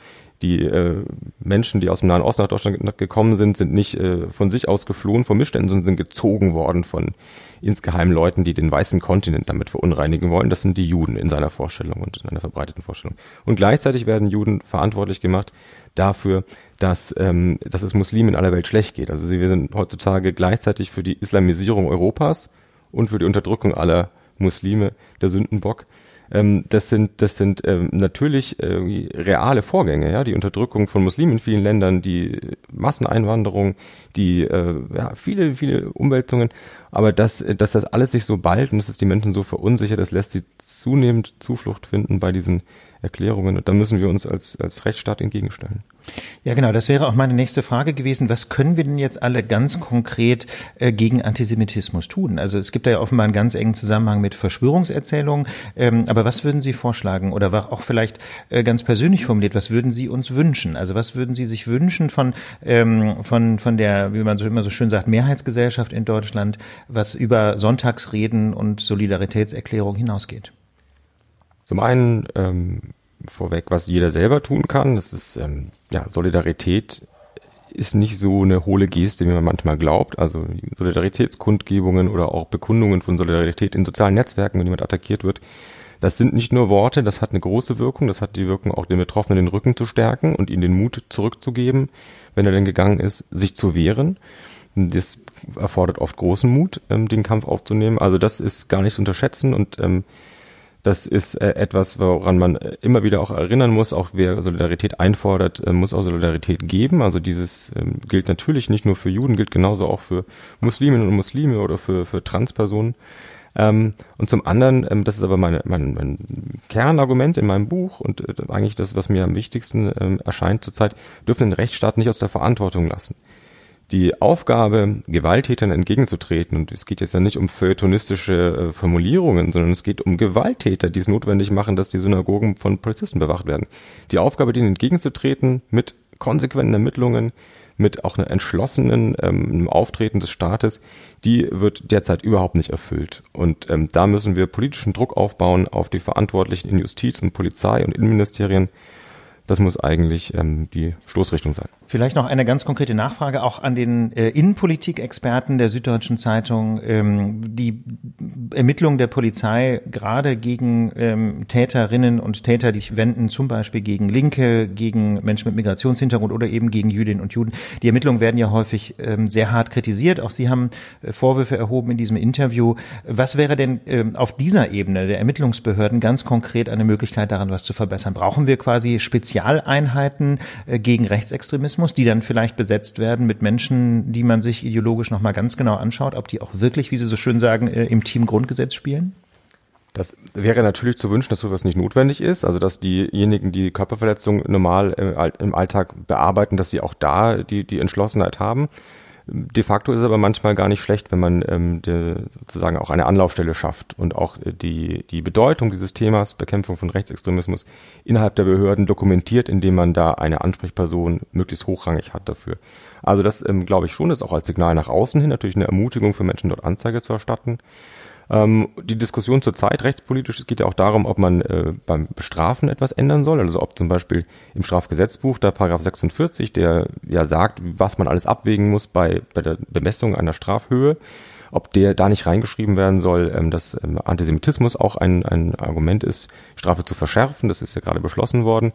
[SPEAKER 6] die äh, Menschen, die aus dem Nahen Osten nach Deutschland gekommen sind, sind nicht äh, von sich aus geflohen vor Missständen, sondern sind gezogen worden von insgeheim Leuten, die den weißen Kontinent damit verunreinigen wollen. Das sind die Juden in seiner Vorstellung und in einer verbreiteten Vorstellung. Und gleichzeitig werden Juden verantwortlich gemacht dafür, dass, ähm, dass es Muslimen in aller Welt schlecht geht. Also wir sind heutzutage gleichzeitig für die Islamisierung Europas und für die Unterdrückung aller Muslime der Sündenbock. Ähm, das sind, das sind ähm, natürlich äh, reale Vorgänge, ja, die Unterdrückung von Muslimen in vielen Ländern, die Masseneinwanderung, die äh, ja, viele, viele Umwälzungen. Aber dass, dass das alles sich so bald und dass es die Menschen so verunsichert, das lässt sie zunehmend Zuflucht finden bei diesen Erklärungen. Und da müssen wir uns als, als Rechtsstaat entgegenstellen.
[SPEAKER 2] Ja, genau. Das wäre auch meine nächste Frage gewesen. Was können wir denn jetzt alle ganz konkret äh, gegen Antisemitismus tun? Also es gibt da ja offenbar einen ganz engen Zusammenhang mit Verschwörungserzählungen. Ähm, aber was würden Sie vorschlagen oder auch vielleicht äh, ganz persönlich formuliert, was würden Sie uns wünschen? Also was würden Sie sich wünschen von, ähm, von, von der, wie man so immer so schön sagt, Mehrheitsgesellschaft in Deutschland, was über Sonntagsreden und Solidaritätserklärung hinausgeht?
[SPEAKER 6] Zum einen ähm, vorweg, was jeder selber tun kann. Das ist ähm, ja Solidarität ist nicht so eine hohle Geste, wie man manchmal glaubt. Also Solidaritätskundgebungen oder auch Bekundungen von Solidarität in sozialen Netzwerken, wenn jemand attackiert wird, das sind nicht nur Worte, das hat eine große Wirkung. Das hat die Wirkung, auch den Betroffenen den Rücken zu stärken und ihnen den Mut zurückzugeben, wenn er denn gegangen ist, sich zu wehren. Das erfordert oft großen Mut, ähm, den Kampf aufzunehmen. Also das ist gar nicht zu unterschätzen und ähm, das ist äh, etwas, woran man äh, immer wieder auch erinnern muss. Auch wer Solidarität einfordert, äh, muss auch Solidarität geben. Also dieses ähm, gilt natürlich nicht nur für Juden, gilt genauso auch für Musliminnen und Muslime oder für, für Transpersonen. Ähm, und zum anderen, ähm, das ist aber meine, mein, mein Kernargument in meinem Buch und äh, eigentlich das, was mir am wichtigsten ähm, erscheint zurzeit, dürfen den Rechtsstaat nicht aus der Verantwortung lassen die Aufgabe, Gewalttätern entgegenzutreten, und es geht jetzt ja nicht um feuilletonistische äh, Formulierungen, sondern es geht um Gewalttäter, die es notwendig machen, dass die Synagogen von Polizisten bewacht werden. Die Aufgabe, denen entgegenzutreten mit konsequenten Ermittlungen, mit auch einer entschlossenen ähm, Auftreten des Staates, die wird derzeit überhaupt nicht erfüllt. Und ähm, da müssen wir politischen Druck aufbauen auf die Verantwortlichen in Justiz und Polizei und Innenministerien. Das muss eigentlich ähm, die Stoßrichtung sein.
[SPEAKER 2] Vielleicht noch eine ganz konkrete Nachfrage auch an den äh, Innenpolitikexperten der Süddeutschen Zeitung. Ähm, die Ermittlungen der Polizei gerade gegen ähm, Täterinnen und Täter, die sich wenden, zum Beispiel gegen Linke, gegen Menschen mit Migrationshintergrund oder eben gegen Jüdinnen und Juden. Die Ermittlungen werden ja häufig ähm, sehr hart kritisiert. Auch Sie haben äh, Vorwürfe erhoben in diesem Interview. Was wäre denn ähm, auf dieser Ebene der Ermittlungsbehörden ganz konkret eine Möglichkeit daran, was zu verbessern? Brauchen wir quasi Spezialeinheiten äh, gegen Rechtsextremismus? Journalismus, die dann vielleicht besetzt werden mit Menschen, die man sich ideologisch nochmal ganz genau anschaut, ob die auch wirklich, wie Sie so schön sagen, äh, im Team Grundgesetz spielen?
[SPEAKER 6] Das wäre natürlich zu wünschen, dass sowas nicht notwendig ist. Also dass diejenigen, die Körperverletzungen normal im Alltag bearbeiten, dass sie auch da die, die Entschlossenheit haben. De facto ist es aber manchmal gar nicht schlecht, wenn man ähm, de, sozusagen auch eine Anlaufstelle schafft und auch äh, die, die Bedeutung dieses Themas Bekämpfung von Rechtsextremismus innerhalb der Behörden dokumentiert, indem man da eine Ansprechperson möglichst hochrangig hat dafür. Also das ähm, glaube ich schon, ist auch als Signal nach außen hin natürlich eine Ermutigung für Menschen, dort Anzeige zu erstatten. Ähm, die Diskussion zur Zeit rechtspolitisch, es geht ja auch darum, ob man äh, beim Bestrafen etwas ändern soll. Also ob zum Beispiel im Strafgesetzbuch der Paragraph 46, der ja sagt, was man alles abwägen muss bei, bei der Bemessung einer Strafhöhe, ob der da nicht reingeschrieben werden soll, ähm, dass ähm, Antisemitismus auch ein, ein Argument ist, Strafe zu verschärfen. Das ist ja gerade beschlossen worden.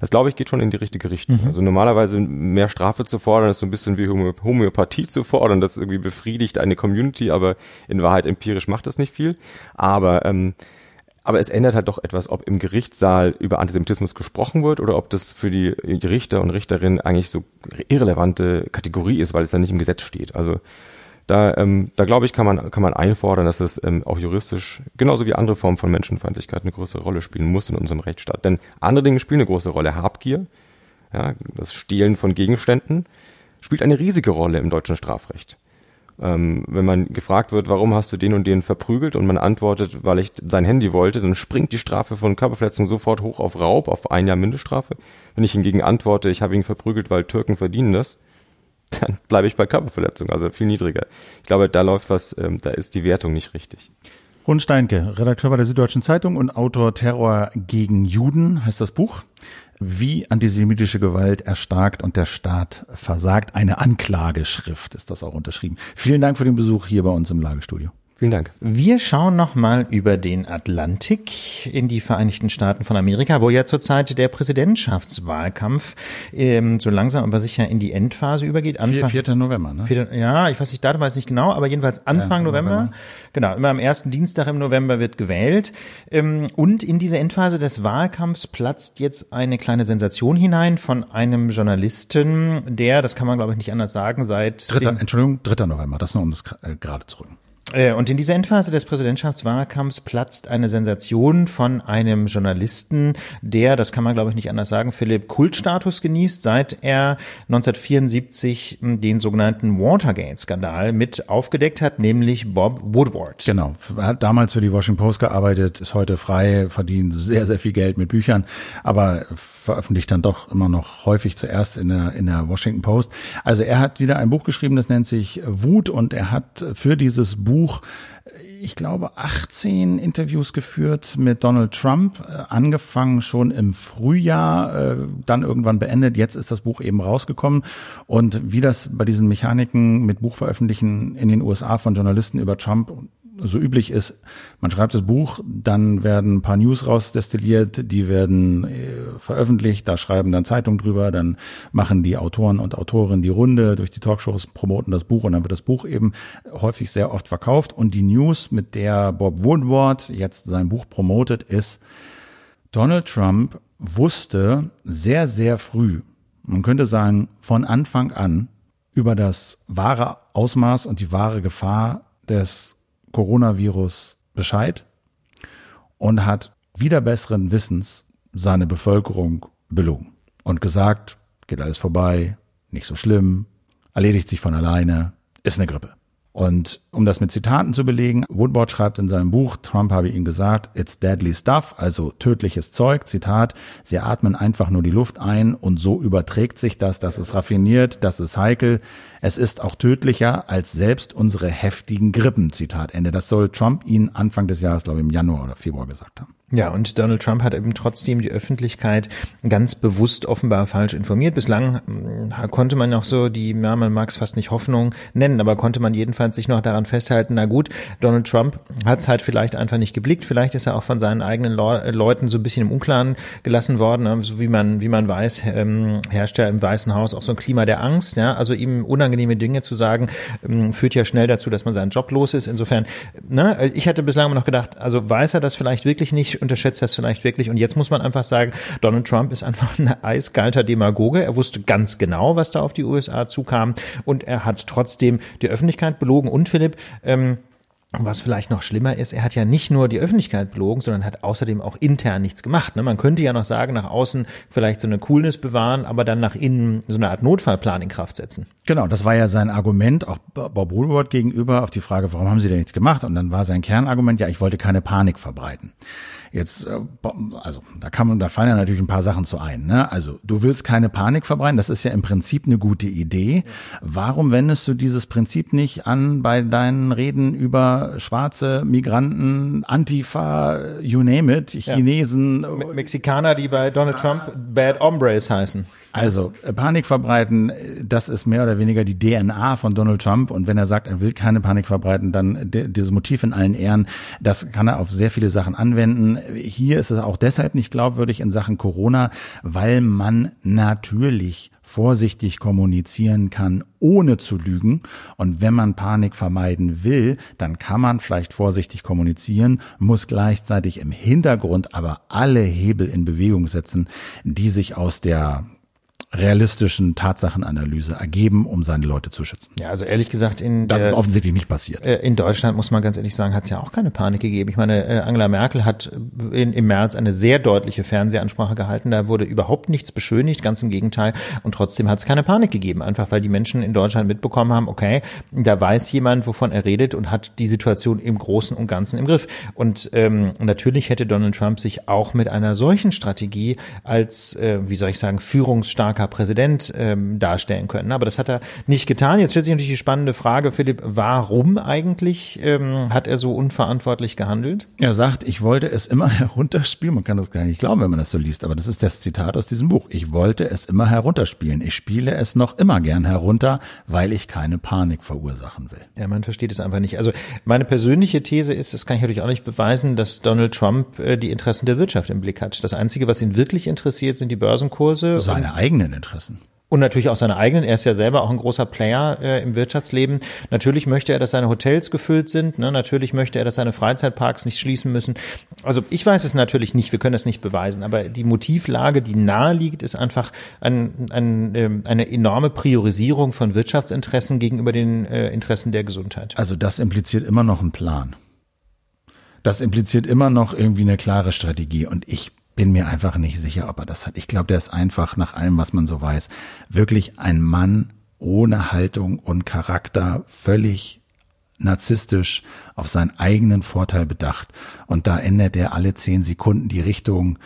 [SPEAKER 6] Das glaube ich geht schon in die richtige Richtung. Mhm. Also normalerweise mehr Strafe zu fordern, ist so ein bisschen wie Homöopathie zu fordern. Das irgendwie befriedigt eine Community, aber in Wahrheit empirisch macht das nicht viel. Aber ähm, aber es ändert halt doch etwas, ob im Gerichtssaal über Antisemitismus gesprochen wird oder ob das für die Richter und Richterinnen eigentlich so irrelevante Kategorie ist, weil es da nicht im Gesetz steht. Also da, ähm, da glaube ich, kann man, kann man einfordern, dass es ähm, auch juristisch, genauso wie andere Formen von Menschenfeindlichkeit, eine größere Rolle spielen muss in unserem Rechtsstaat. Denn andere Dinge spielen eine große Rolle. Habgier, ja, das Stehlen von Gegenständen, spielt eine riesige Rolle im deutschen Strafrecht. Ähm, wenn man gefragt wird, warum hast du den und den verprügelt und man antwortet, weil ich sein Handy wollte, dann springt die Strafe von Körperverletzung sofort hoch auf Raub, auf ein Jahr Mindeststrafe. Wenn ich hingegen antworte, ich habe ihn verprügelt, weil Türken verdienen das, <laughs> dann bleibe ich bei Körperverletzung, also viel niedriger. Ich glaube, da läuft was, ähm, da ist die Wertung nicht richtig.
[SPEAKER 1] Rund Steinke, Redakteur bei der Süddeutschen Zeitung und Autor Terror gegen Juden heißt das Buch. Wie antisemitische Gewalt erstarkt und der Staat versagt. Eine Anklageschrift ist das auch unterschrieben. Vielen Dank für den Besuch hier bei uns im Lagestudio.
[SPEAKER 2] Vielen Dank. Wir schauen nochmal über den Atlantik in die Vereinigten Staaten von Amerika, wo ja zurzeit der Präsidentschaftswahlkampf ähm, so langsam aber sicher in die Endphase übergeht.
[SPEAKER 1] Anfang, 4. November, ne?
[SPEAKER 2] 4, ja, ich weiß nicht, Datum weiß nicht genau, aber jedenfalls Anfang ja, November. November. Genau, immer am ersten Dienstag im November wird gewählt. Ähm, und in diese Endphase des Wahlkampfs platzt jetzt eine kleine Sensation hinein von einem Journalisten, der, das kann man glaube ich nicht anders sagen, seit...
[SPEAKER 1] Dritter, Entschuldigung, 3. November, das nur um das äh, gerade zu rücken.
[SPEAKER 2] Äh, und in dieser Endphase des Präsidentschaftswahlkampfs platzt eine Sensation von einem Journalisten, der, das kann man glaube ich nicht anders sagen, Philipp Kultstatus genießt, seit er 1974 hm, den sogenannten Watergate-Skandal mit aufgedeckt hat, nämlich Bob Woodward.
[SPEAKER 1] Genau, er hat damals für die Washington Post gearbeitet, ist heute frei, verdient sehr, sehr viel Geld mit Büchern, aber veröffentlicht dann doch immer noch häufig zuerst in der, in der Washington Post. Also er hat wieder ein Buch geschrieben, das nennt sich Wut und er hat für dieses Buch ich glaube, 18 Interviews geführt mit Donald Trump, äh, angefangen schon im Frühjahr, äh, dann irgendwann beendet. Jetzt ist das Buch eben rausgekommen. Und wie das bei diesen Mechaniken mit Buchveröffentlichen in den USA von Journalisten über Trump so üblich ist, man schreibt das Buch, dann werden ein paar News rausdestilliert, die werden äh, veröffentlicht, da schreiben dann Zeitungen drüber, dann machen die Autoren und Autorinnen die Runde durch die Talkshows, promoten das Buch und dann wird das Buch eben häufig sehr oft verkauft. Und die News, mit der Bob Woodward jetzt sein Buch promotet, ist, Donald Trump wusste sehr, sehr früh, man könnte sagen von Anfang an, über das wahre Ausmaß und die wahre Gefahr des Coronavirus Bescheid und hat wieder besseren Wissens seine Bevölkerung belogen und gesagt, geht alles vorbei, nicht so schlimm, erledigt sich von alleine, ist eine Grippe. Und um das mit Zitaten zu belegen, Woodward schreibt in seinem Buch, Trump habe ihm gesagt, it's deadly stuff, also tödliches Zeug, Zitat, sie atmen einfach nur die Luft ein und so überträgt sich das, das ist raffiniert, das ist heikel, es ist auch tödlicher als selbst unsere heftigen Grippen, Zitat Ende. Das soll Trump ihn Anfang des Jahres, glaube ich, im Januar oder Februar gesagt haben.
[SPEAKER 2] Ja, und Donald Trump hat eben trotzdem die Öffentlichkeit ganz bewusst offenbar falsch informiert. Bislang hm, konnte man noch so die, ja, man mag es fast nicht Hoffnung nennen, aber konnte man jedenfalls sich noch daran festhalten, na gut, Donald Trump hat es halt vielleicht einfach nicht geblickt. Vielleicht ist er auch von seinen eigenen Leuten so ein bisschen im Unklaren gelassen worden. Ne? So wie man, wie man weiß, ähm, herrscht ja im Weißen Haus auch so ein Klima der Angst. Ja? Also ihm unangenehme Dinge zu sagen, ähm, führt ja schnell dazu, dass man seinen Job los ist. Insofern, ne, ich hatte bislang immer noch gedacht, also weiß er das vielleicht wirklich nicht unterschätzt das vielleicht wirklich. Und jetzt muss man einfach sagen, Donald Trump ist einfach <laughs> ein eiskalter Demagoge. Er wusste ganz genau, was da auf die USA zukam und er hat trotzdem die Öffentlichkeit belogen. Und Philipp, ähm, was vielleicht noch schlimmer ist, er hat ja nicht nur die Öffentlichkeit belogen, sondern hat außerdem auch intern nichts gemacht. Ne? Man könnte ja noch sagen, nach außen vielleicht so eine Coolness bewahren, aber dann nach innen so eine Art Notfallplan in Kraft setzen.
[SPEAKER 1] Genau, das war ja sein Argument, auch Bob Woolworth gegenüber, auf die Frage, warum haben Sie denn nichts gemacht? Und dann war sein Kernargument, ja, ich wollte keine Panik verbreiten. Jetzt, äh, also da kann man, da fallen ja natürlich ein paar Sachen zu ein. Ne? Also du willst keine Panik verbreiten, das ist ja im Prinzip eine gute Idee. Warum wendest du dieses Prinzip nicht an bei deinen Reden über schwarze Migranten, Antifa, you name it, Chinesen,
[SPEAKER 2] ja. Mexikaner, die bei Donald Trump Bad Hombres heißen?
[SPEAKER 1] Also äh, Panik verbreiten, das ist mehr oder weniger die DNA von Donald Trump. Und wenn er sagt, er will keine Panik verbreiten, dann dieses Motiv in allen Ehren, das kann er auf sehr viele Sachen anwenden. Hier ist es auch deshalb nicht glaubwürdig in Sachen Corona, weil man natürlich vorsichtig kommunizieren kann, ohne zu lügen. Und wenn man Panik vermeiden will, dann kann man vielleicht vorsichtig kommunizieren, muss gleichzeitig im Hintergrund aber alle Hebel in Bewegung setzen, die sich aus der realistischen Tatsachenanalyse ergeben, um seine Leute zu schützen.
[SPEAKER 2] Ja, also ehrlich gesagt, in
[SPEAKER 1] das der, ist offensichtlich nicht passiert.
[SPEAKER 2] Äh, in Deutschland muss man ganz ehrlich sagen, hat es ja auch keine Panik gegeben. Ich meine, äh, Angela Merkel hat in, im März eine sehr deutliche Fernsehansprache gehalten. Da wurde überhaupt nichts beschönigt, ganz im Gegenteil. Und trotzdem hat es keine Panik gegeben, einfach weil die Menschen in Deutschland mitbekommen haben, okay, da weiß jemand, wovon er redet und hat die Situation im Großen und Ganzen im Griff. Und ähm, natürlich hätte Donald Trump sich auch mit einer solchen Strategie als, äh, wie soll ich sagen, führungsstarker starker Präsident ähm, darstellen können. Aber das hat er nicht getan. Jetzt stellt sich natürlich die spannende Frage, Philipp, warum eigentlich ähm, hat er so unverantwortlich gehandelt?
[SPEAKER 1] Er sagt, ich wollte es immer <laughs> herunterspielen. Man kann das gar nicht glauben, wenn man das so liest, aber das ist das Zitat aus diesem Buch. Ich wollte es immer herunterspielen. Ich spiele es noch immer gern herunter, weil ich keine Panik verursachen will.
[SPEAKER 2] Ja, man versteht es einfach nicht. Also meine persönliche These ist, das kann ich natürlich auch nicht beweisen, dass Donald Trump äh, die Interessen der Wirtschaft im Blick hat. Das Einzige, was ihn wirklich interessiert, sind die Börsenkurse.
[SPEAKER 1] Seine eigenen Interessen.
[SPEAKER 2] Und natürlich auch seine eigenen. Er ist ja selber auch ein großer Player äh, im Wirtschaftsleben. Natürlich möchte er, dass seine Hotels gefüllt sind. Ne? Natürlich möchte er, dass seine Freizeitparks nicht schließen müssen. Also ich weiß es natürlich nicht. Wir können es nicht beweisen. Aber die Motivlage, die nahe liegt, ist einfach ein, ein, äh, eine enorme Priorisierung von Wirtschaftsinteressen gegenüber den äh, Interessen der Gesundheit.
[SPEAKER 1] Also das impliziert immer noch einen Plan. Das impliziert immer noch irgendwie eine klare Strategie. Und ich bin mir einfach nicht sicher, ob er das hat. Ich glaube, der ist einfach nach allem, was man so weiß, wirklich ein Mann ohne Haltung und Charakter, völlig narzisstisch auf seinen eigenen Vorteil bedacht. Und da ändert er alle zehn Sekunden die Richtung.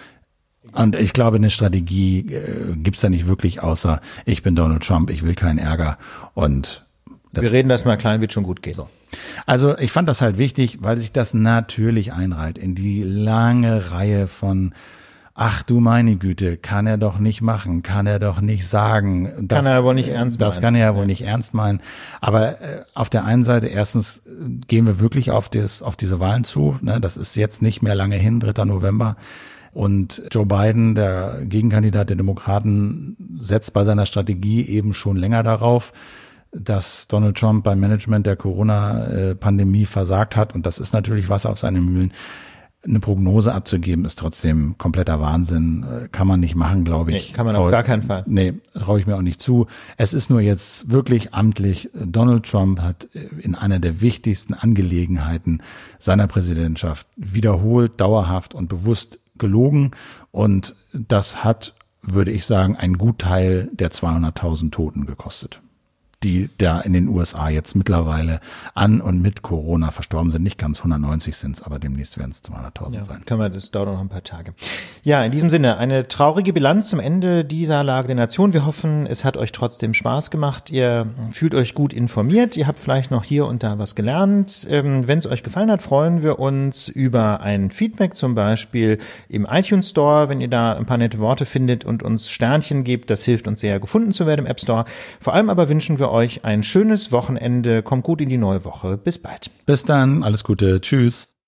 [SPEAKER 1] Und ich glaube, eine Strategie äh, gibt's da nicht wirklich, außer ich bin Donald Trump, ich will keinen Ärger und
[SPEAKER 2] wir reden das mal klein, wird schon gut gehen. So.
[SPEAKER 1] Also ich fand das halt wichtig, weil sich das natürlich einreiht in die lange Reihe von Ach du meine Güte, kann er doch nicht machen, kann er doch nicht sagen.
[SPEAKER 2] Das, kann er wohl nicht ernst
[SPEAKER 1] meinen. Das kann er ja wohl nicht ernst meinen. Aber äh, auf der einen Seite, erstens gehen wir wirklich auf, das, auf diese Wahlen zu. Ne? Das ist jetzt nicht mehr lange hin, 3. November. Und Joe Biden, der Gegenkandidat der Demokraten, setzt bei seiner Strategie eben schon länger darauf, dass Donald Trump beim Management der Corona-Pandemie versagt hat. Und das ist natürlich Wasser auf seine Mühlen. Eine Prognose abzugeben ist trotzdem kompletter Wahnsinn. Äh, kann man nicht machen, glaube ich.
[SPEAKER 2] Nee, kann man auf gar keinen Fall.
[SPEAKER 1] Nee, traue ich mir auch nicht zu. Es ist nur jetzt wirklich amtlich. Donald Trump hat äh, in einer der wichtigsten Angelegenheiten seiner Präsidentschaft wiederholt, dauerhaft und bewusst gelogen. Und das hat, würde ich sagen, einen Gutteil der 200.000 Toten gekostet die da in den USA jetzt mittlerweile an und mit Corona verstorben sind. Nicht ganz 190 sind es, aber demnächst werden es 200.000 ja, sein.
[SPEAKER 2] Können wir, das dauert noch ein paar Tage. Ja, in diesem Sinne, eine traurige Bilanz zum Ende dieser Lage der Nation. Wir hoffen, es hat euch trotzdem Spaß gemacht. Ihr fühlt euch gut informiert. Ihr habt vielleicht noch hier und da was gelernt. Ähm, Wenn es euch gefallen hat, freuen wir uns über ein Feedback, zum Beispiel im iTunes Store, wenn ihr da ein paar nette Worte findet und uns Sternchen gebt. Das hilft uns sehr, gefunden zu werden im App Store. Vor allem aber wünschen wir euch ein schönes Wochenende. Kommt gut in die neue Woche. Bis bald.
[SPEAKER 1] Bis dann. Alles Gute. Tschüss.